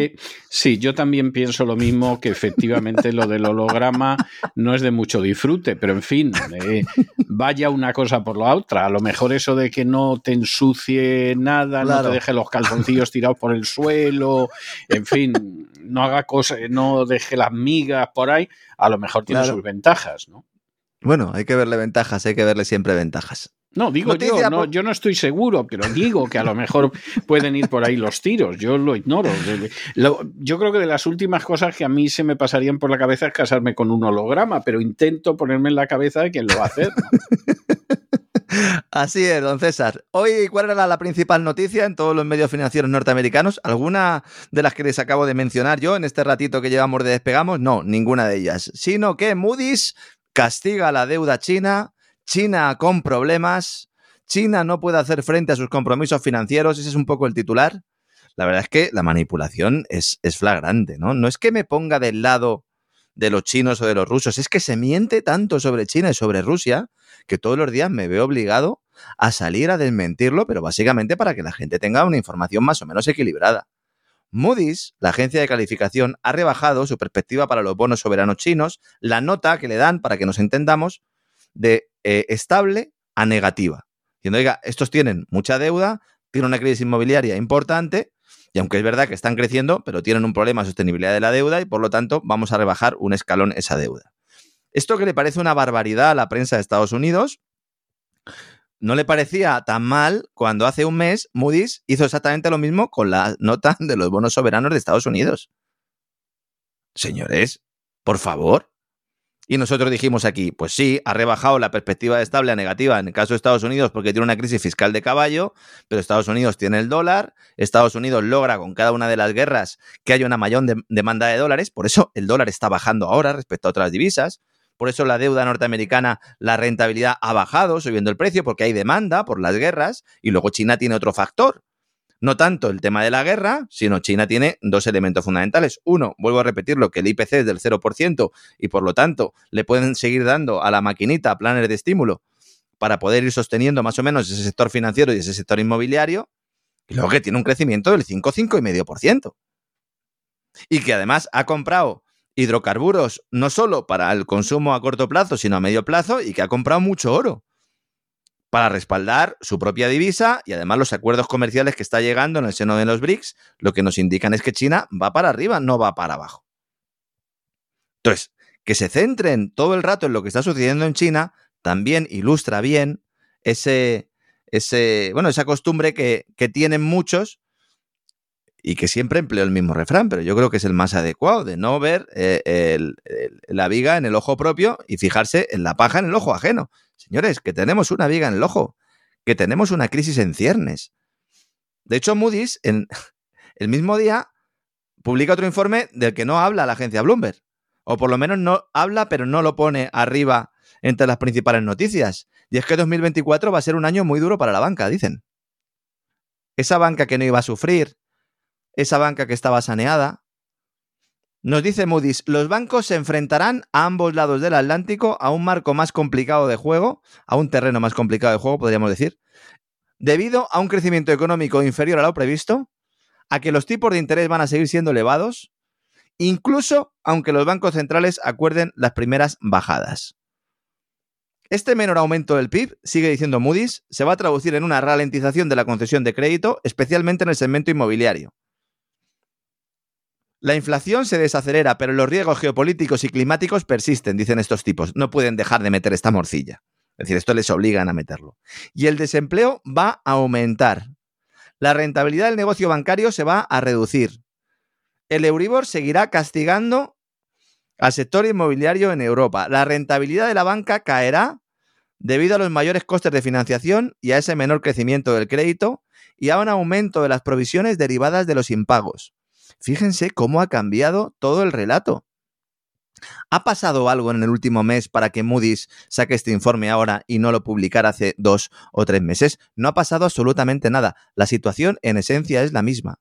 Sí, yo también pienso lo mismo, que efectivamente lo del holograma no es de mucho disfrute, pero en fin, eh, vaya una cosa por la otra. A lo mejor eso de que no te ensucie nada, no te deje los calzoncillos tirados por el suelo, en fin, no haga cosas, no deje las migas por ahí, a lo mejor tiene Claro. sus ventajas, ¿no? Bueno, hay que verle ventajas, hay que verle siempre ventajas. No, digo Noticia yo, no, yo no estoy seguro, pero digo que a lo mejor pueden ir por ahí los tiros. Yo lo ignoro. Yo creo que de las últimas cosas que a mí se me pasarían por la cabeza es casarme con un holograma, pero intento ponerme en la cabeza de quién lo va a hacer. Así es, don César. Hoy, ¿cuál era la, la principal noticia en todos los medios financieros norteamericanos? ¿Alguna de las que les acabo de mencionar yo en este ratito que llevamos de despegamos? No, ninguna de ellas. Sino que Moody's castiga la deuda china, China con problemas, China no puede hacer frente a sus compromisos financieros, ese es un poco el titular. la verdad es que la manipulación es, es flagrante, ¿no? No es que me ponga del lado de los chinos o de los rusos, es que se miente tanto sobre China y sobre Rusia que todos los días me veo obligado a salir a desmentirlo, pero básicamente para que la gente tenga una información más o menos equilibrada. Moody's, la agencia de calificación, ha rebajado su perspectiva para los bonos soberanos chinos, la nota que le dan, para que nos entendamos, de eh, estable a negativa. Diciendo, oiga, estos tienen mucha deuda, tienen una crisis inmobiliaria importante, y aunque es verdad que están creciendo, pero tienen un problema de sostenibilidad de la deuda y por lo tanto vamos a rebajar un escalón esa deuda. Esto que le parece una barbaridad a la prensa de Estados Unidos, no le parecía tan mal cuando hace un mes Moody's hizo exactamente lo mismo con la nota de los bonos soberanos de Estados Unidos. Señores, por favor. Y nosotros dijimos aquí, pues sí, ha rebajado la perspectiva de estable a negativa en el caso de Estados Unidos porque tiene una crisis fiscal de caballo, pero Estados Unidos tiene el dólar, Estados Unidos logra con cada una de las guerras que haya una mayor demanda de dólares, por eso el dólar está bajando ahora respecto a otras divisas, por eso la deuda norteamericana, la rentabilidad ha bajado, subiendo el precio, porque hay demanda por las guerras, y luego China tiene otro factor, no tanto el tema de la guerra, sino China tiene dos elementos fundamentales. Uno, vuelvo a repetirlo, que el IPC es del 0% y por lo tanto le pueden seguir dando a la maquinita planes de estímulo para poder ir sosteniendo más o menos ese sector financiero y ese sector inmobiliario. Y luego que tiene un crecimiento del 5, 5,5%. Y que además ha comprado hidrocarburos no solo para el consumo a corto plazo, sino a medio plazo y que ha comprado mucho oro para respaldar su propia divisa y además los acuerdos comerciales que está llegando en el seno de los BRICS, lo que nos indican es que China va para arriba, no va para abajo. Entonces, que se centren todo el rato en lo que está sucediendo en China también ilustra bien ese, ese bueno, esa costumbre que, que tienen muchos y que siempre empleo el mismo refrán, pero yo creo que es el más adecuado, de no ver eh, la viga en el ojo propio y fijarse en la paja en el ojo ajeno. Señores, que tenemos una viga en el ojo, que tenemos una crisis en ciernes. De hecho, Moody's, en el mismo día, publica otro informe del que no habla la agencia Bloomberg. O por lo menos no habla, pero no lo pone arriba entre las principales noticias. Y es que 2024 va a ser un año muy duro para la banca, dicen. Esa banca que no iba a sufrir, esa banca que estaba saneada, nos dice Moody's, los bancos se enfrentarán a ambos lados del Atlántico a un marco más complicado de juego, a un terreno más complicado de juego, podríamos decir, debido a un crecimiento económico inferior a lo previsto, a que los tipos de interés van a seguir siendo elevados, incluso aunque los bancos centrales acuerden las primeras bajadas. Este menor aumento del PIB, sigue diciendo Moody's, se va a traducir en una ralentización de la concesión de crédito, especialmente en el segmento inmobiliario. La inflación se desacelera, pero los riesgos geopolíticos y climáticos persisten, dicen estos tipos. No pueden dejar de meter esta morcilla. Es decir, esto les obligan a meterlo. Y el desempleo va a aumentar. La rentabilidad del negocio bancario se va a reducir. El Euribor seguirá castigando al sector inmobiliario en Europa. La rentabilidad de la banca caerá debido a los mayores costes de financiación y a ese menor crecimiento del crédito y a un aumento de las provisiones derivadas de los impagos. Fíjense cómo ha cambiado todo el relato. ¿Ha pasado algo en el último mes para que Moody's saque este informe ahora y no lo publicara hace dos o tres meses? No ha pasado absolutamente nada. La situación en esencia es la misma.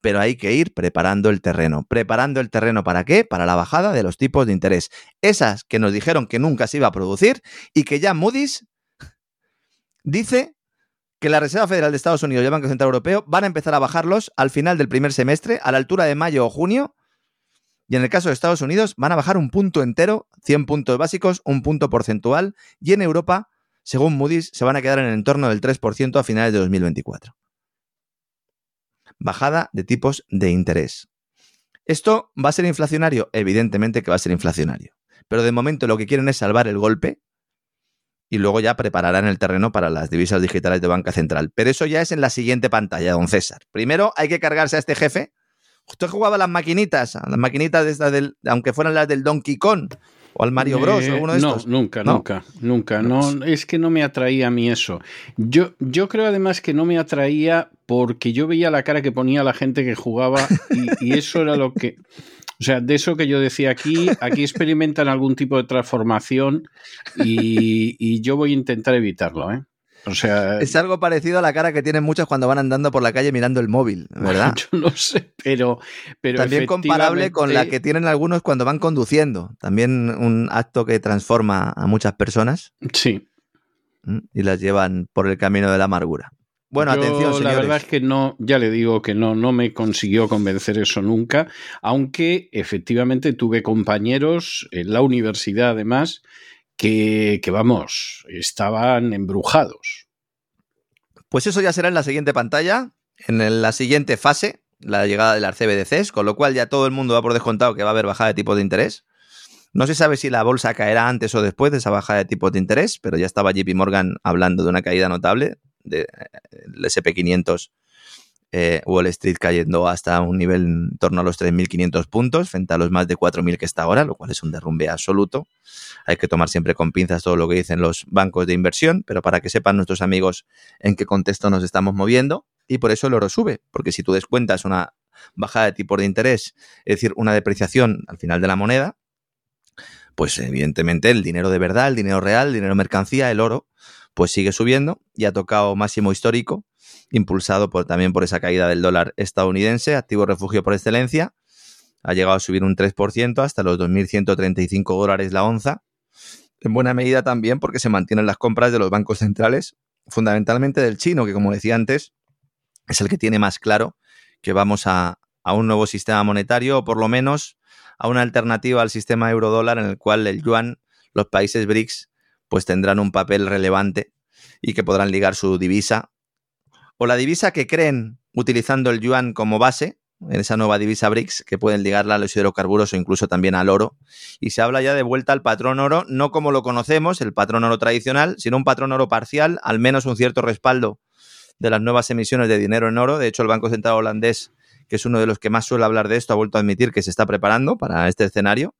Pero hay que ir preparando el terreno. ¿Preparando el terreno para qué? Para la bajada de los tipos de interés. Esas que nos dijeron que nunca se iba a producir y que ya Moody's dice que la Reserva Federal de Estados Unidos y el Banco Central Europeo van a empezar a bajarlos al final del primer semestre, a la altura de mayo o junio. Y en el caso de Estados Unidos van a bajar un punto entero, 100 puntos básicos, un punto porcentual. Y en Europa, según Moody's, se van a quedar en el entorno del 3% a finales de 2024. Bajada de tipos de interés. ¿Esto va a ser inflacionario? Evidentemente que va a ser inflacionario. Pero de momento lo que quieren es salvar el golpe y luego ya prepararán el terreno para las divisas digitales de banca central. Pero eso ya es en la siguiente pantalla, don César. Primero hay que cargarse a este jefe. Usted jugaba a las maquinitas, a las maquinitas de estas del, aunque fueran las del Donkey Kong o al Mario Bros. o alguno de no, Nunca, nunca, nunca. No, es que no me atraía a mí eso. Yo, yo creo además que no me atraía porque yo veía la cara que ponía la gente que jugaba y eso era lo que. O sea, de eso que yo decía aquí, aquí experimentan algún tipo de transformación y, yo voy a intentar evitarlo. ¿eh? O sea, es algo parecido a la cara que tienen muchos cuando van andando por la calle mirando el móvil, ¿verdad? Yo no sé, pero, pero también comparable con la que tienen algunos cuando van conduciendo. También un acto que transforma a muchas personas. Sí. Y las llevan por el camino de la amargura. Bueno, atención, señores. La verdad es que no, ya le digo que no, no me consiguió convencer eso nunca, aunque efectivamente tuve compañeros en la universidad además que, que vamos, estaban embrujados. Pues eso ya será en la siguiente pantalla, en la siguiente fase, la llegada del CBDCs, con lo cual ya todo el mundo va por descontado que va a haber bajada de tipo de interés. No se sabe si la bolsa caerá antes o después de esa bajada de tipo de interés, pero ya estaba JP Morgan hablando de una caída notable del SP500 eh, Wall Street cayendo hasta un nivel en torno a los 3.500 puntos frente a los más de 4.000 que está ahora, lo cual es un derrumbe absoluto. Hay que tomar siempre con pinzas todo lo que dicen los bancos de inversión, pero para que sepan nuestros amigos en qué contexto nos estamos moviendo. Y por eso el oro sube, porque si tú descuentas una bajada de tipo de interés, es decir, una depreciación al final de la moneda, pues evidentemente el dinero de verdad, el dinero real, el dinero mercancía, el oro, pues sigue subiendo y ha tocado máximo histórico, impulsado por, también por esa caída del dólar estadounidense, activo refugio por excelencia. Ha llegado a subir un 3% hasta los 2.135 dólares la onza. En buena medida también porque se mantienen las compras de los bancos centrales, fundamentalmente del chino, que como decía antes, es el que tiene más claro que vamos a, a un nuevo sistema monetario o por lo menos a una alternativa al sistema euro-dólar en el cual el yuan, los países BRICS pues tendrán un papel relevante y que podrán ligar su divisa o la divisa que creen utilizando el yuan como base, en esa nueva divisa BRICS, que pueden ligarla a los hidrocarburos o incluso también al oro. Y se habla ya de vuelta al patrón oro, no como lo conocemos, el patrón oro tradicional, sino un patrón oro parcial, al menos un cierto respaldo de las nuevas emisiones de dinero en oro. De hecho, el Banco Central holandés, que es uno de los que más suele hablar de esto, ha vuelto a admitir que se está preparando para este escenario.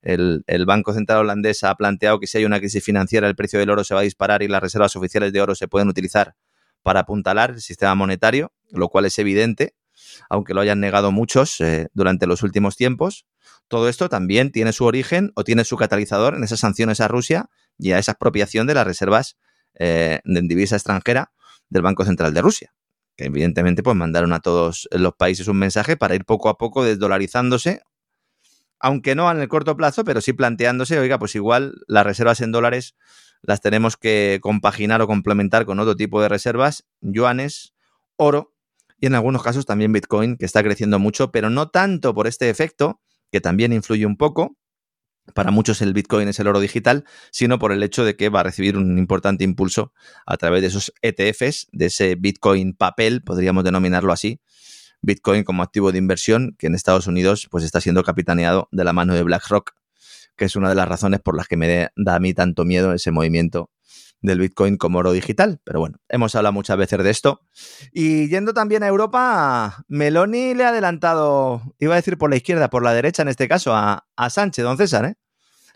El, Banco Central holandés ha planteado que si hay una crisis financiera el precio del oro se va a disparar y las reservas oficiales de oro se pueden utilizar para apuntalar el sistema monetario, lo cual es evidente, aunque lo hayan negado muchos eh, durante los últimos tiempos. Todo esto también tiene su origen o tiene su catalizador en esas sanciones a Rusia y a esa expropiación de las reservas eh, de divisa extranjera del Banco Central de Rusia que evidentemente pues mandaron a todos los países un mensaje para ir poco a poco desdolarizándose aunque no en el corto plazo, pero sí planteándose, oiga, pues igual las reservas en dólares las tenemos que compaginar o complementar con otro tipo de reservas, yuanes, oro y en algunos casos también Bitcoin, que está creciendo mucho, pero no tanto por este efecto, que también influye un poco. Para muchos el Bitcoin es el oro digital, sino por el hecho de que va a recibir un importante impulso a través de esos ETFs, de ese Bitcoin papel, podríamos denominarlo así, Bitcoin como activo de inversión que en Estados Unidos pues está siendo capitaneado de la mano de BlackRock, que es una de las razones por las que me da a mí tanto miedo ese movimiento del Bitcoin como oro digital. Pero bueno, hemos hablado muchas veces de esto. Y yendo también a Europa, Meloni le ha adelantado, iba a decir por la izquierda, por la derecha en este caso, a, a Sánchez, don César, ¿eh?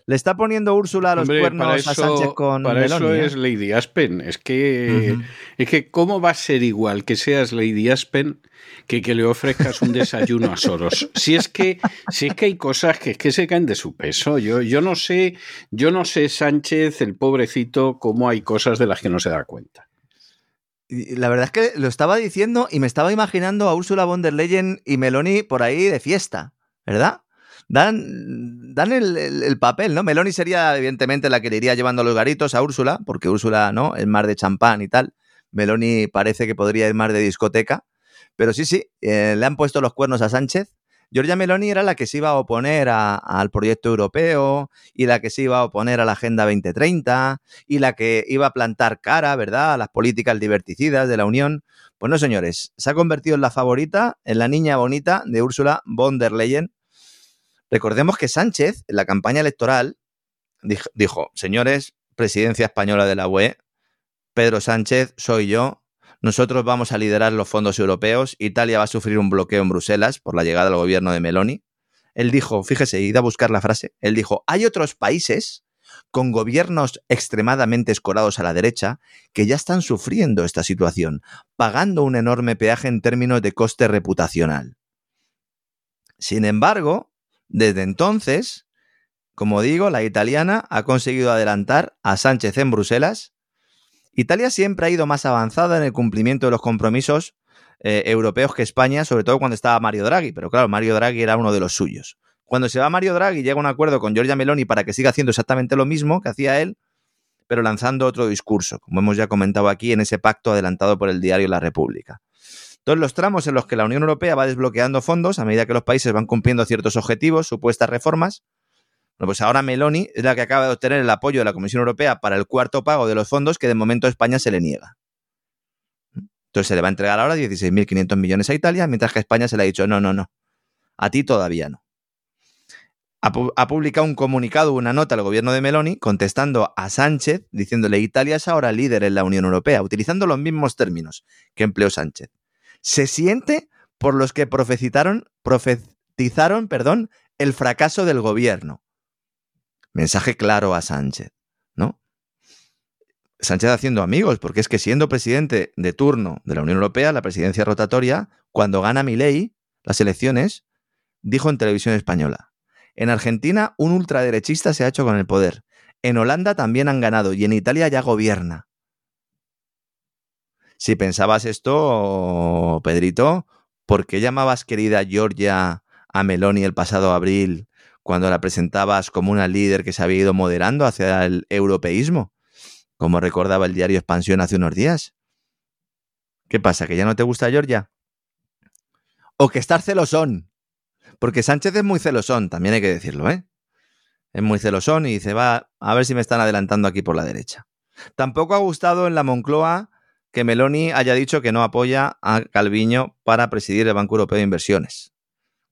Le está poniendo Úrsula los cuernos a Sánchez con para eso ¿eh? es Lady Aspen. Es que, es que, ¿cómo va a ser igual que seas Lady Aspen que que le ofrezcas un desayuno a Soros? Si es que, si es que hay cosas que, que se caen de su peso. Yo, yo no sé, yo no sé, Sánchez, el pobrecito, cómo hay cosas de las que no se da cuenta. La verdad es que lo estaba diciendo y me estaba imaginando a Úrsula von der Leyen y Meloni por ahí de fiesta, ¿verdad? Dan, dan el, papel, ¿no? Meloni sería, evidentemente, la que le iría llevando los garitos a Úrsula, porque Úrsula, ¿no? Es más de champán y tal. Meloni parece que podría ir más de discoteca. Pero sí, sí, eh, le han puesto los cuernos a Sánchez. Giorgia Meloni era la que se iba a oponer al proyecto europeo y la que se iba a oponer a la Agenda 2030 y la que iba a plantar cara, ¿verdad?, a las políticas liberticidas de la Unión. Pues no, señores, se ha convertido en la favorita, en la niña bonita de Úrsula von der Leyen, Recordemos que Sánchez, en la campaña electoral, dijo, señores, presidencia española de la UE, Pedro Sánchez, soy yo, nosotros vamos a liderar los fondos europeos, Italia va a sufrir un bloqueo en Bruselas por la llegada al gobierno de Meloni. Él dijo, fíjese, id a buscar la frase, él dijo, hay otros países con gobiernos extremadamente escorados a la derecha que ya están sufriendo esta situación, pagando un enorme peaje en términos de coste reputacional. Sin embargo, desde entonces, como digo, la italiana ha conseguido adelantar a Sánchez en Bruselas Italia siempre ha ido más avanzada en el cumplimiento de los compromisos eh, europeos que España, sobre todo cuando estaba Mario Draghi, pero claro, Mario Draghi era uno de los suyos. Cuando se va Mario Draghi llega un acuerdo con Giorgia Meloni para que siga haciendo exactamente lo mismo que hacía él, pero lanzando otro discurso, como hemos ya comentado aquí en ese pacto adelantado por el diario La República. Todos los tramos en los que la Unión Europea va desbloqueando fondos a medida que los países van cumpliendo ciertos objetivos, supuestas reformas, bueno, pues ahora Meloni es la que acaba de obtener el apoyo de la Comisión Europea para el cuarto pago de los fondos que de momento España se le niega. Entonces se le va a entregar ahora 16.500 millones a Italia, mientras que a España se le ha dicho, no, no, no, a ti todavía no. Ha, publicado un comunicado, una nota al gobierno de Meloni contestando a Sánchez diciéndole Italia es ahora líder en la Unión Europea, utilizando los mismos términos que empleó Sánchez. Se siente por los que profetizaron, el fracaso del gobierno. Mensaje claro a Sánchez, ¿no? Sánchez haciendo amigos, porque es que siendo presidente de turno de la Unión Europea, la presidencia rotatoria, cuando gana Milei las elecciones, dijo en televisión española, en Argentina un ultraderechista se ha hecho con el poder, en Holanda también han ganado y en Italia ya gobierna. Si pensabas esto, Pedrito, ¿por qué llamabas querida Georgia a Meloni el pasado abril cuando la presentabas como una líder que se había ido moderando hacia el europeísmo, como recordaba el diario Expansión hace unos días. ¿Qué pasa? ¿Que ya no te gusta Georgia? ¿O que estás celosón? Porque Sánchez es muy celosón, también hay que decirlo, ¿eh? Es muy celosón y dice, va, a ver si me están adelantando aquí por la derecha. Tampoco ha gustado en la Moncloa que Meloni haya dicho que no apoya a Calviño para presidir el Banco Europeo de Inversiones.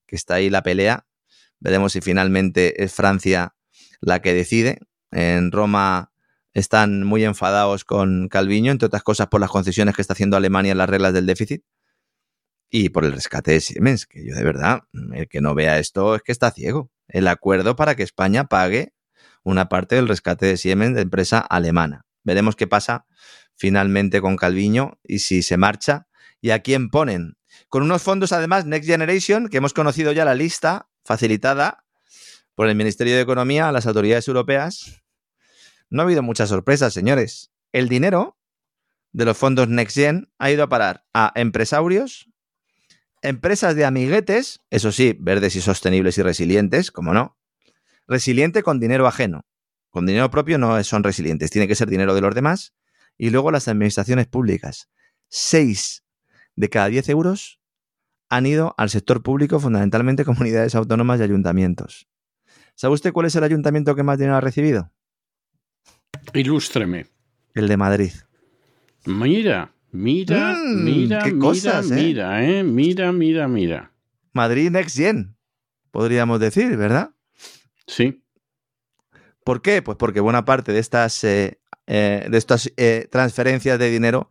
Que está ahí la pelea Veremos si finalmente es Francia la que decide. En Roma están muy enfadados con Calviño, entre otras cosas por las concesiones que está haciendo Alemania en las reglas del déficit y por el rescate de Siemens, que yo de verdad, el que no vea esto es que está ciego. El acuerdo para que España pague una parte del rescate de Siemens de empresa alemana. Veremos qué pasa finalmente con Calviño y si se marcha y a quién ponen. Con unos fondos además Next Generation, que hemos conocido ya la lista, facilitada por el Ministerio de Economía a las autoridades europeas, no ha habido muchas sorpresas, señores. El dinero de los fondos NextGen ha ido a parar a empresarios, empresas de amiguetes, eso sí, verdes y sostenibles y resilientes, como no, resiliente con dinero ajeno. Con dinero propio no son resilientes, tiene que ser dinero de los demás. Y luego las administraciones públicas. Seis de cada diez euros han ido al sector público, fundamentalmente comunidades autónomas y ayuntamientos. ¿Sabe usted cuál es el ayuntamiento que más dinero ha recibido? Ilústreme. El de Madrid. Mira, mira, mm, mira, qué mira, cosas, ¿eh? mira, ¿eh? Mira, mira, mira. Madrid Next Gen, podríamos decir, ¿verdad? Sí. ¿Por qué? Pues porque buena parte de estas, eh, eh, de estas transferencias de dinero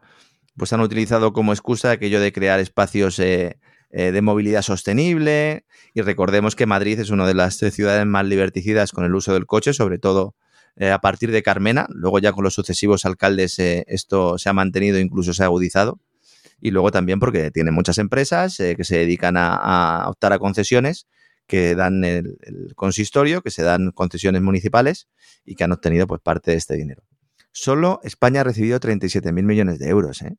pues han utilizado como excusa aquello de crear espacios eh, de movilidad sostenible. Y recordemos que Madrid es una de las ciudades más liberticidas con el uso del coche, sobre todo eh, a partir de Carmena. Luego ya con los sucesivos alcaldes eh, esto se ha mantenido, incluso se ha agudizado. Y luego también porque tiene muchas empresas que se dedican a, optar a concesiones que dan el, consistorio, que se dan concesiones municipales y que han obtenido pues parte de este dinero. Solo España ha recibido 37.000 millones de euros. ¿eh?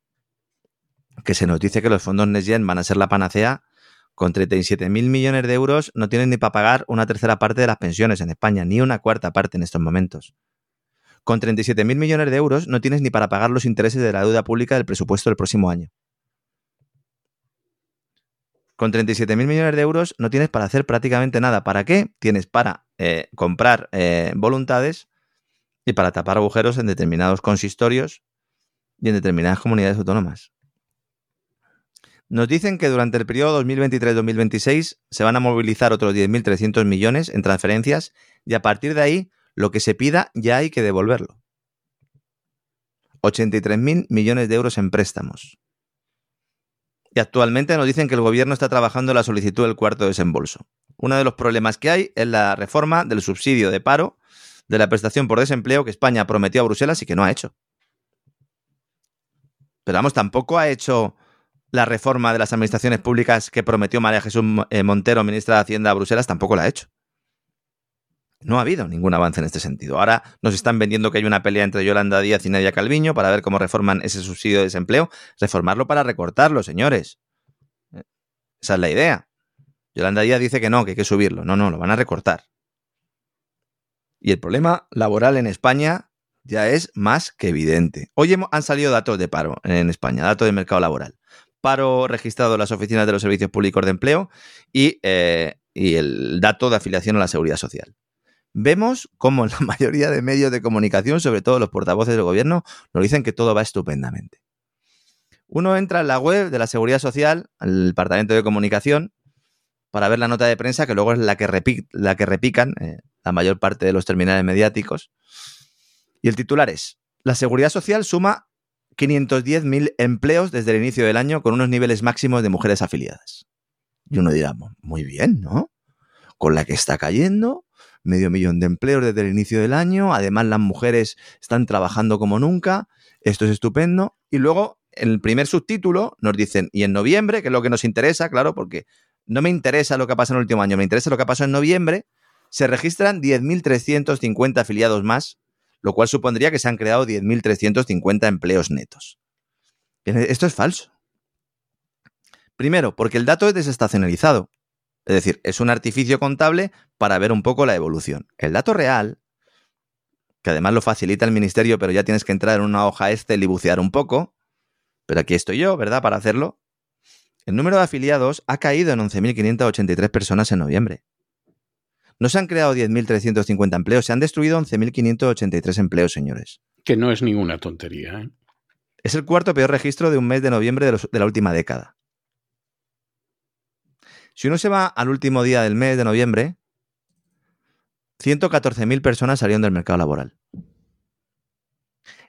que se nos dice que los fondos NextGen van a ser la panacea, con 37.000 millones de euros no tienen ni para pagar una tercera parte de las pensiones en España, ni una cuarta parte en estos momentos. Con 37.000 millones de euros no tienes ni para pagar los intereses de la deuda pública del presupuesto del próximo año. Con 37.000 millones de euros no tienes para hacer prácticamente nada. ¿Para qué? Tienes para eh, comprar eh, voluntades y para tapar agujeros en determinados consistorios y en determinadas comunidades autónomas. Nos dicen que durante el periodo 2023-2026 se van a movilizar otros 10.300 millones en transferencias y a partir de ahí lo que se pida ya hay que devolverlo. 83.000 millones de euros en préstamos. Y actualmente nos dicen que el gobierno está trabajando la solicitud del cuarto desembolso. Uno de los problemas que hay es la reforma del subsidio de paro de la prestación por desempleo que España prometió a Bruselas y que no ha hecho. Pero vamos, tampoco ha hecho la reforma de las administraciones públicas que prometió María Jesús eh, Montero, ministra de Hacienda de Bruselas, tampoco la ha hecho. No ha habido ningún avance en este sentido. Ahora nos están vendiendo que hay una pelea entre Yolanda Díaz y Nadia Calviño para ver cómo reforman ese subsidio de desempleo. Reformarlo para recortarlo, señores. Esa es la idea. Yolanda Díaz dice que no, que hay que subirlo. No, no, lo van a recortar. Y el problema laboral en España ya es más que evidente. Hoy han salido datos de paro en España, datos del mercado laboral. Paro registrado en las oficinas de los servicios públicos de empleo y, eh, el dato de afiliación a la seguridad social. Vemos cómo la mayoría de medios de comunicación, sobre todo los portavoces del gobierno, nos dicen que todo va estupendamente. Uno entra en la web de la Seguridad Social, al Departamento de Comunicación, para ver la nota de prensa, que luego es la que, la que repican eh, la mayor parte de los terminales mediáticos. Y el titular es, la Seguridad Social suma 510.000 empleos desde el inicio del año con unos niveles máximos de mujeres afiliadas. Y uno dirá, muy bien, ¿no? Con la que está cayendo, medio millón de empleos desde el inicio del año, además las mujeres están trabajando como nunca, esto es estupendo. Y luego, en el primer subtítulo, nos dicen, y en noviembre, que es lo que nos interesa, claro, porque no me interesa lo que ha pasado en el último año, me interesa lo que ha pasado en noviembre, se registran 10.350 afiliados más, lo cual supondría que se han creado 10.350 empleos netos. Esto es falso. Primero, porque el dato es desestacionalizado. Es decir, es un artificio contable para ver un poco la evolución. El dato real, que además lo facilita el ministerio, pero ya tienes que entrar en una hoja Excel y bucear un poco, pero aquí estoy yo, ¿verdad? Para hacerlo. El número de afiliados ha caído en 11.583 personas en noviembre. No se han creado 10.350 empleos, se han destruido 11.583 empleos, señores. Que no es ninguna tontería. ¿eh? Es el cuarto peor registro de un mes de noviembre de, de la última década. Si uno se va al último día del mes de noviembre, 114.000 personas salieron del mercado laboral.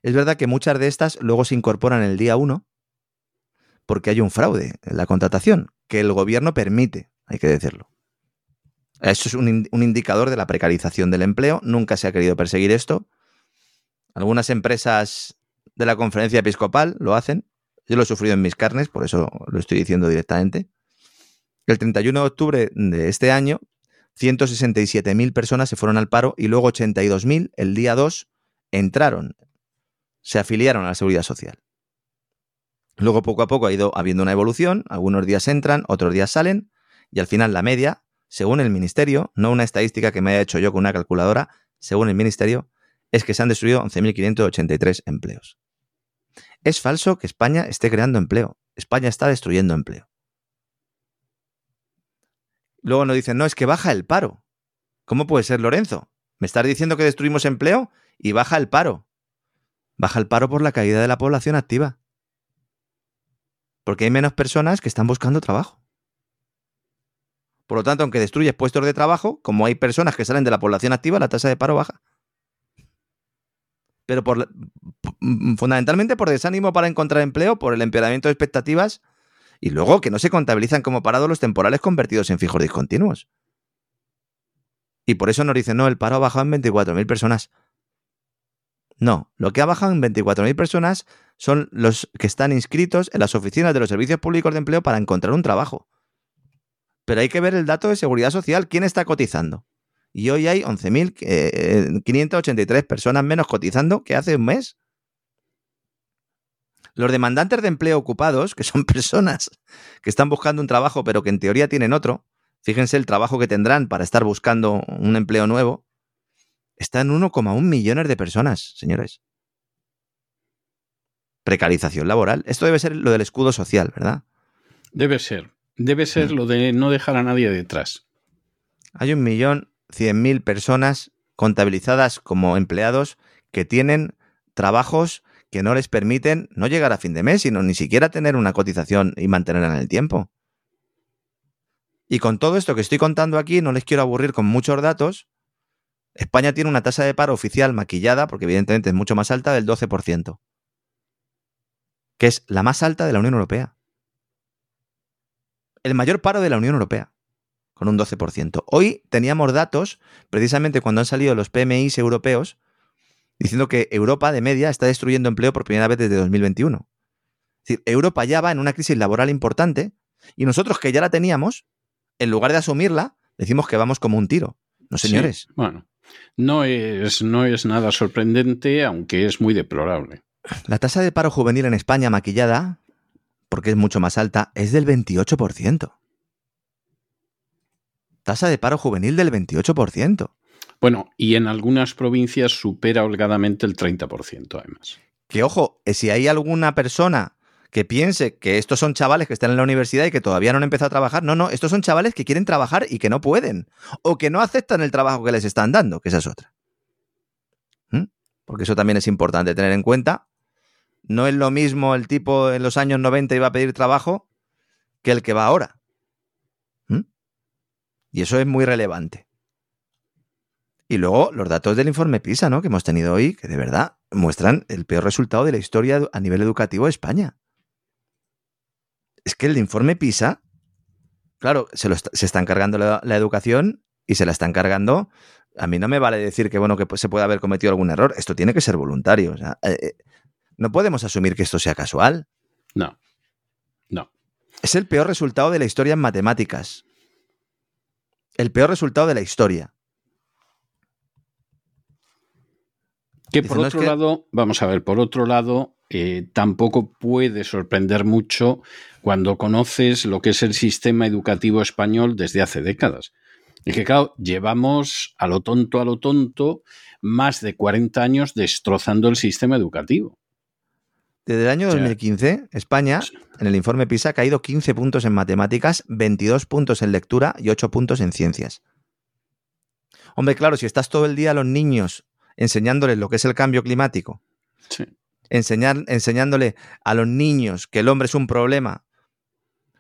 Es verdad que muchas de estas luego se incorporan el día 1 porque hay un fraude en la contratación que el gobierno permite, hay que decirlo. Eso es un, un, indicador de la precarización del empleo. Nunca se ha querido perseguir esto. Algunas empresas de la conferencia episcopal lo hacen. Yo lo he sufrido en mis carnes, por eso lo estoy diciendo directamente. El 31 de octubre de este año, 167.000 personas se fueron al paro y luego 82.000 el día 2 entraron, se afiliaron a la seguridad social. Luego poco a poco ha ido habiendo una evolución, algunos días entran, otros días salen y al final la media, según el ministerio, no una estadística que me haya hecho yo con una calculadora, según el ministerio, es que se han destruido 11.583 empleos. Es falso que España esté creando empleo. España está destruyendo empleo. Luego nos dicen, no, es que baja el paro. ¿Cómo puede ser, Lorenzo? ¿Me estás diciendo que destruimos empleo y baja el paro? Baja el paro por la caída de la población activa. Porque hay menos personas que están buscando trabajo. Por lo tanto, aunque destruyes puestos de trabajo, como hay personas que salen de la población activa, la tasa de paro baja. Pero por, fundamentalmente por desánimo para encontrar empleo, por el empeoramiento de expectativas y luego que no se contabilizan como parados los temporales convertidos en fijos discontinuos. Y por eso nos dicen, no, el paro ha bajado en 24.000 personas. No, lo que ha bajado en 24.000 personas son los que están inscritos en las oficinas de los servicios públicos de empleo para encontrar un trabajo. Pero hay que ver el dato de seguridad social, quién está cotizando. Y hoy hay 11.583 eh, personas menos cotizando que hace un mes. Los demandantes de empleo ocupados, que son personas que están buscando un trabajo pero que en teoría tienen otro, fíjense el trabajo que tendrán para estar buscando un empleo nuevo, están 1,1 millones de personas, señores. Precarización laboral. Esto debe ser lo del escudo social, ¿verdad? Debe ser. Debe ser mm. lo de no dejar a nadie detrás. Hay un millón cien mil personas contabilizadas como empleados que tienen trabajos que no les permiten no llegar a fin de mes, sino ni siquiera tener una cotización y mantenerla en el tiempo. Y con todo esto que estoy contando aquí, no les quiero aburrir con muchos datos. España tiene una tasa de paro oficial maquillada, porque evidentemente es mucho más alta, del 12%, que es la más alta de la Unión Europea. El mayor paro de la Unión Europea, con un 12%. Hoy teníamos datos, precisamente cuando han salido los PMIs europeos, diciendo que Europa de media está destruyendo empleo por primera vez desde 2021. Es decir, Europa ya va en una crisis laboral importante y nosotros que ya la teníamos, en lugar de asumirla, decimos que vamos como un tiro. No, señores. bueno. No es, no es nada sorprendente, aunque es muy deplorable. La tasa de paro juvenil en España maquillada, porque es mucho más alta, es del 28%. Tasa de paro juvenil del 28%. Bueno, y en algunas provincias supera holgadamente el 30%, además. Que ojo, eh, si hay alguna persona que piense que estos son chavales que están en la universidad y que todavía no han empezado a trabajar, no, no, estos son chavales que quieren trabajar y que no pueden, o que no aceptan el trabajo que les están dando, que esa es otra. ¿Mm? Porque eso también es importante tener en cuenta. No es lo mismo el tipo en los años 90 iba a pedir trabajo que el que va ahora. ¿Mm? Y eso es muy relevante. Y luego los datos del informe PISA, ¿no? Que hemos tenido hoy, que de verdad muestran el peor resultado de la historia a nivel educativo de España. Es que el informe PISA, claro, se, lo se está encargando la, educación y se la está encargando. A mí no me vale decir que, bueno, que se puede haber cometido algún error. Esto tiene que ser voluntario. Eh, eh, no podemos asumir que esto sea casual. No. No. Es el peor resultado de la historia en matemáticas. El peor resultado de la historia. Que por otro lado, vamos a ver, por otro lado, eh, tampoco puede sorprender mucho cuando conoces lo que es el sistema educativo español desde hace décadas. Y que, claro, llevamos a lo tonto, a lo tonto, más de 40 años destrozando el sistema educativo. Desde el año 2015, España, en el informe PISA, ha caído 15 puntos en matemáticas, 22 puntos en lectura y 8 puntos en ciencias. Hombre, claro, si estás todo el día a los niños enseñándoles lo que es el cambio climático, enseñar, enseñándole a los niños que el hombre es un problema,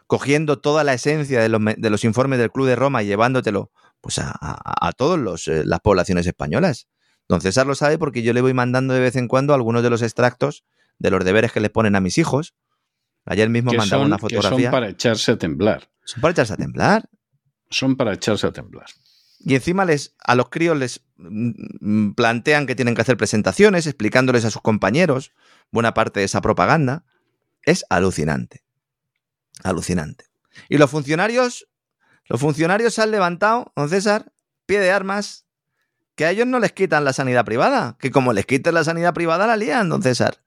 cogiendo toda la esencia de los, informes del Club de Roma y llevándotelo pues a, a, todas eh, las poblaciones españolas. Don César lo sabe porque yo le voy mandando de vez en cuando algunos de los extractos de los deberes que le ponen a mis hijos. Ayer mismo mandaba una fotografía. Que son para echarse a temblar. Son para echarse a temblar. Son para echarse a temblar. Y encima les, a los críos les mm, mm, plantean que tienen que hacer presentaciones explicándoles a sus compañeros buena parte de esa propaganda. Es alucinante. Alucinante. Y los funcionarios, los funcionarios se han levantado, don César, pie de armas, que a ellos no les quitan la sanidad privada, que como les quiten la sanidad privada la lían, don César.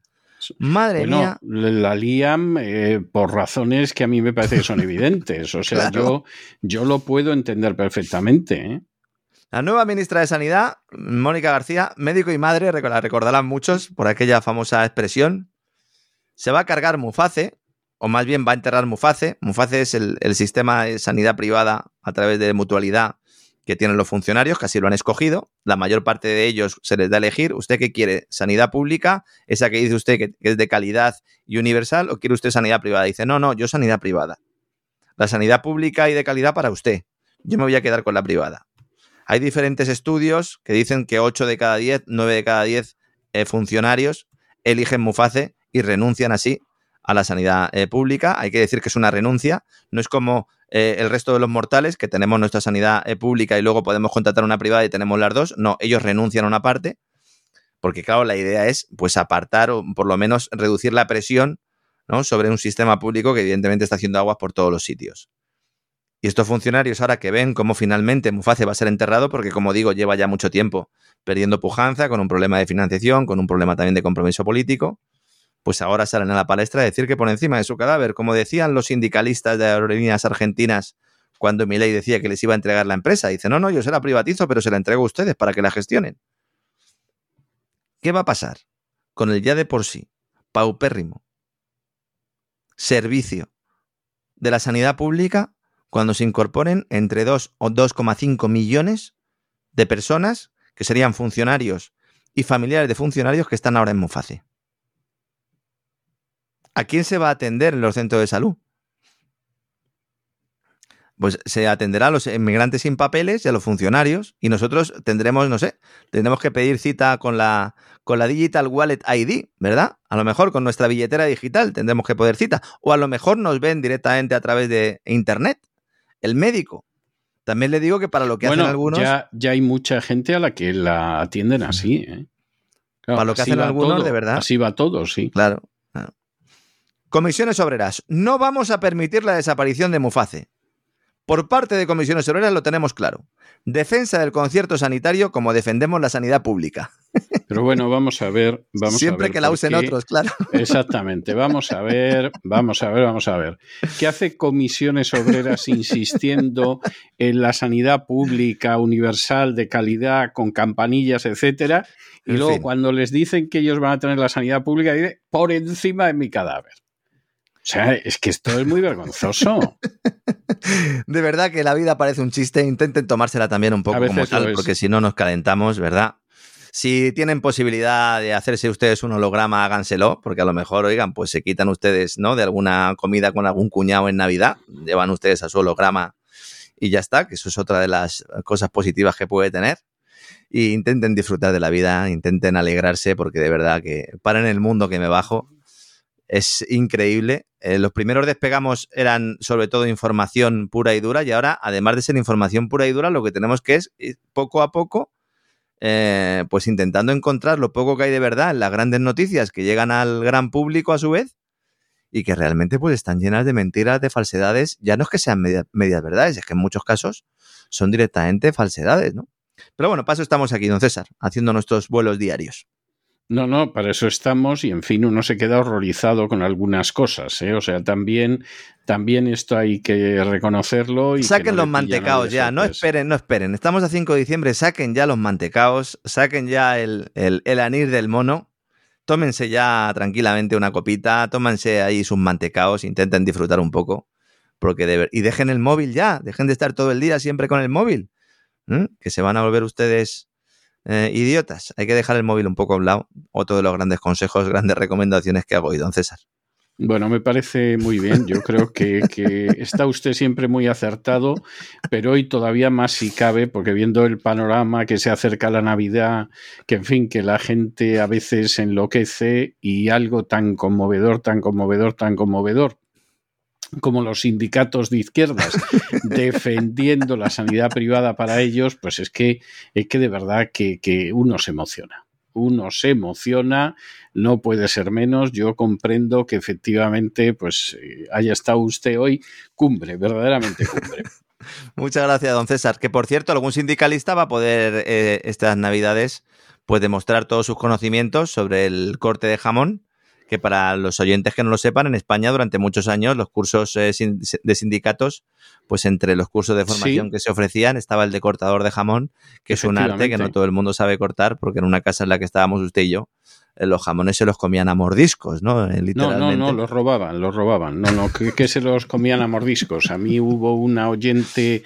Madre mía. La lían eh, por razones que a mí me parece que son evidentes. O sea, yo, yo lo puedo entender perfectamente. ¿eh? La nueva ministra de Sanidad, Mónica García, médico y madre, la recordarán muchos por aquella famosa expresión, se va a cargar Muface, o más bien va a enterrar Muface. Muface es el, el sistema de sanidad privada a través de mutualidad que tienen los funcionarios, que así lo han escogido. La mayor parte de ellos se les da a elegir. ¿Usted qué quiere? ¿Sanidad pública? ¿Esa que dice usted que, es de calidad y universal? ¿O quiere usted sanidad privada? Dice, no, no, yo sanidad privada. La sanidad pública y de calidad para usted. Yo me voy a quedar con la privada. Hay diferentes estudios que dicen que 8 de cada 10, 9 de cada 10 eh, funcionarios eligen Muface y renuncian así a la sanidad eh, pública. Hay que decir que es una renuncia. No es como eh, el resto de los mortales, que tenemos nuestra sanidad eh, pública y luego podemos contratar una privada y tenemos las dos. No, ellos renuncian a una parte, porque claro, la idea es pues apartar o por lo menos reducir la presión ¿no? sobre un sistema público que evidentemente está haciendo aguas por todos los sitios. Y estos funcionarios ahora que ven cómo finalmente Muface va a ser enterrado, porque como digo, lleva ya mucho tiempo perdiendo pujanza, con un problema de financiación, con un problema también de compromiso político, pues ahora salen a la palestra a decir que por encima de su cadáver, como decían los sindicalistas de aerolíneas argentinas cuando Milei decía que les iba a entregar la empresa. Dice, no, no, yo se la privatizo, pero se la entrego a ustedes para que la gestionen. ¿Qué va a pasar con el ya de por sí paupérrimo servicio de la sanidad pública cuando se incorporen entre 2 o 2,5 millones de personas que serían funcionarios y familiares de funcionarios que están ahora en Muface? ¿A quién se va a atender en los centros de salud? Pues se atenderá a los inmigrantes sin papeles y a los funcionarios y nosotros tendremos, no sé, tendremos que pedir cita con la, con la Digital Wallet ID, ¿verdad? A lo mejor con nuestra billetera digital tendremos que poder cita o a lo mejor nos ven directamente a través de Internet. El médico. También le digo que para lo que hacen algunos... Ya, ya hay mucha gente a la que la atienden así, ¿eh? para lo que hacen algunos, de verdad. Así va todo, sí. Claro. Comisiones Obreras. No vamos a permitir la desaparición de Muface. Por parte de comisiones obreras lo tenemos claro. Defensa del concierto sanitario como defendemos la sanidad pública. Pero bueno, vamos a ver. Vamos Siempre a ver que la usen otros, claro. Exactamente. Vamos a ver, vamos a ver, vamos a ver. ¿Qué hace comisiones obreras insistiendo en la sanidad pública universal de calidad con campanillas, etcétera? Y luego cuando les dicen que ellos van a tener la sanidad pública, dice por encima de mi cadáver. O sea, es que esto es muy vergonzoso. De verdad que la vida parece un chiste. Intenten tomársela también un poco como tal, porque si no nos calentamos, ¿verdad? Si tienen posibilidad de hacerse ustedes un holograma, háganselo, porque a lo mejor, oigan, pues se quitan ustedes, ¿no? De alguna comida con algún cuñado en Navidad, llevan ustedes a su holograma y ya está, que eso es otra de las cosas positivas que puede tener. Y intenten disfrutar de la vida, intenten alegrarse, porque de verdad que para en el mundo que me bajo es increíble. Eh, los primeros despegamos eran sobre todo información pura y dura y ahora, además de ser información pura y dura, lo que tenemos que es poco a poco, eh, pues intentando encontrar lo poco que hay de verdad en las grandes noticias que llegan al gran público a su vez y que realmente pues están llenas de mentiras, de falsedades. Ya no es que sean medias verdades, es que en muchos casos son directamente falsedades, ¿no? Pero bueno, paso estamos aquí, don César, haciendo nuestros vuelos diarios. No, no, para eso estamos y en fin, uno se queda horrorizado con algunas cosas, ¿eh? O sea, también, también esto hay que reconocerlo. Y saquen los mantecaos ya, no esperen, no esperen. Estamos a 5 de diciembre, saquen ya los mantecaos, saquen ya el, el, el anís del mono, tómense ya tranquilamente una copita, tómense ahí sus mantecaos, intenten disfrutar un poco, porque y dejen el móvil ya, dejen de estar todo el día siempre con el móvil, que se van a volver ustedes eh, idiotas, hay que dejar el móvil un poco a un lado. Otro de los grandes consejos, grandes recomendaciones que hago hoy, don César. Bueno, me parece muy bien. Yo creo que, está usted siempre muy acertado, pero hoy todavía más si cabe, porque viendo el panorama que se acerca la Navidad, que en fin, que la gente a veces enloquece y algo tan conmovedor, tan conmovedor, tan conmovedor como los sindicatos de izquierdas defendiendo la sanidad privada para ellos, pues es que, es que de verdad que, que uno se emociona uno se emociona, no puede ser menos. Yo comprendo que efectivamente, pues eh, haya estado usted hoy cumbre, verdaderamente cumbre. Muchas gracias, don César. Que por cierto, algún sindicalista va a poder eh, estas navidades pues demostrar todos sus conocimientos sobre el corte de jamón que para los oyentes que no lo sepan, en España durante muchos años los cursos eh, de sindicatos, pues entre los cursos de formación que se ofrecían estaba el de cortador de jamón, que es un arte que no todo el mundo sabe cortar, porque en una casa en la que estábamos usted y yo, los jamones se los comían a mordiscos, ¿no? Literalmente. Eh, no, no, no, los robaban, los robaban. No, no, que, se los comían a mordiscos. A mí hubo una oyente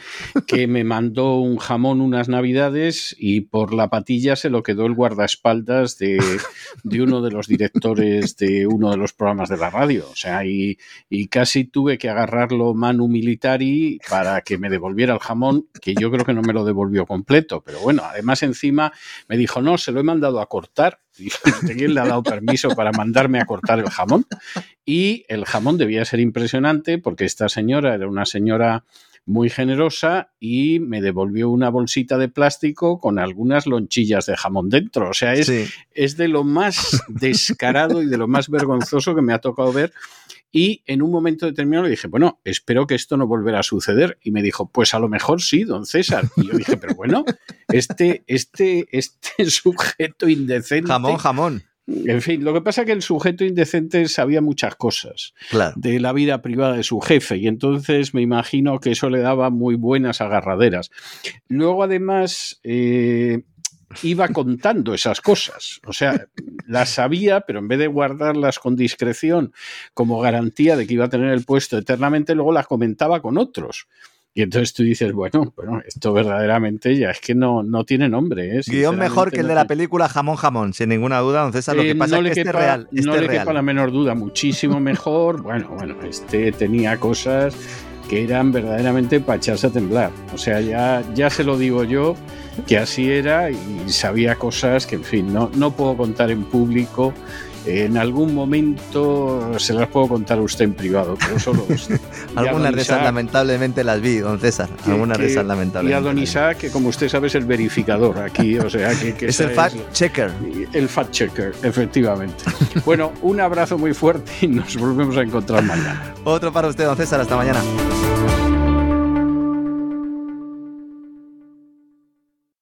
que me mandó un jamón unas navidades y por la patilla se lo quedó el guardaespaldas de, de uno de los directores de uno de los programas de la radio. O sea, y, y casi tuve que agarrarlo manu militari para que me devolviera el jamón, que yo creo que no me lo devolvió completo. Pero bueno, además encima me dijo, no, se lo he mandado a cortar quién le ha dado permiso para mandarme a cortar el jamón. Y el jamón debía ser impresionante porque esta señora era una señora muy generosa y me devolvió una bolsita de plástico con algunas lonchillas de jamón dentro. O sea, es, es de lo más descarado y de lo más vergonzoso que me ha tocado ver y en un momento determinado le dije, bueno, espero que esto no volverá a suceder. Y me dijo, pues a lo mejor sí, don César. Y yo dije, pero bueno, este, este, este sujeto indecente. Jamón, jamón. En fin, lo que pasa es que el sujeto indecente sabía muchas cosas de la vida privada de su jefe y entonces me imagino que eso le daba muy buenas agarraderas. Luego, además, eh, iba contando esas cosas. O sea, las sabía, pero en vez de guardarlas con discreción como garantía de que iba a tener el puesto eternamente, luego las comentaba con otros. Y entonces tú dices, bueno, bueno, esto verdaderamente ya es que no, no tiene nombre. ¿eh? Guión mejor que el de la película Jamón Jamón, sin ninguna duda, don César. Lo que eh, pasa es que este real. no le quepa la menor duda, muchísimo mejor. bueno, bueno, este tenía cosas que eran verdaderamente para echarse a temblar. O sea, ya, ya se lo digo yo, que así era y sabía cosas que, en fin, no, no puedo contar en público. En algún momento se las puedo contar a usted en privado, pero solo Algunas de esas lamentablemente las vi, don César. Algunas de esas lamentablemente. Y a don Isaac, que como usted sabe es el verificador aquí, o sea que... es el fact checker. El fact checker, efectivamente. bueno, un abrazo muy fuerte y nos volvemos a encontrar mañana. Otro para usted, don César. Hasta mañana.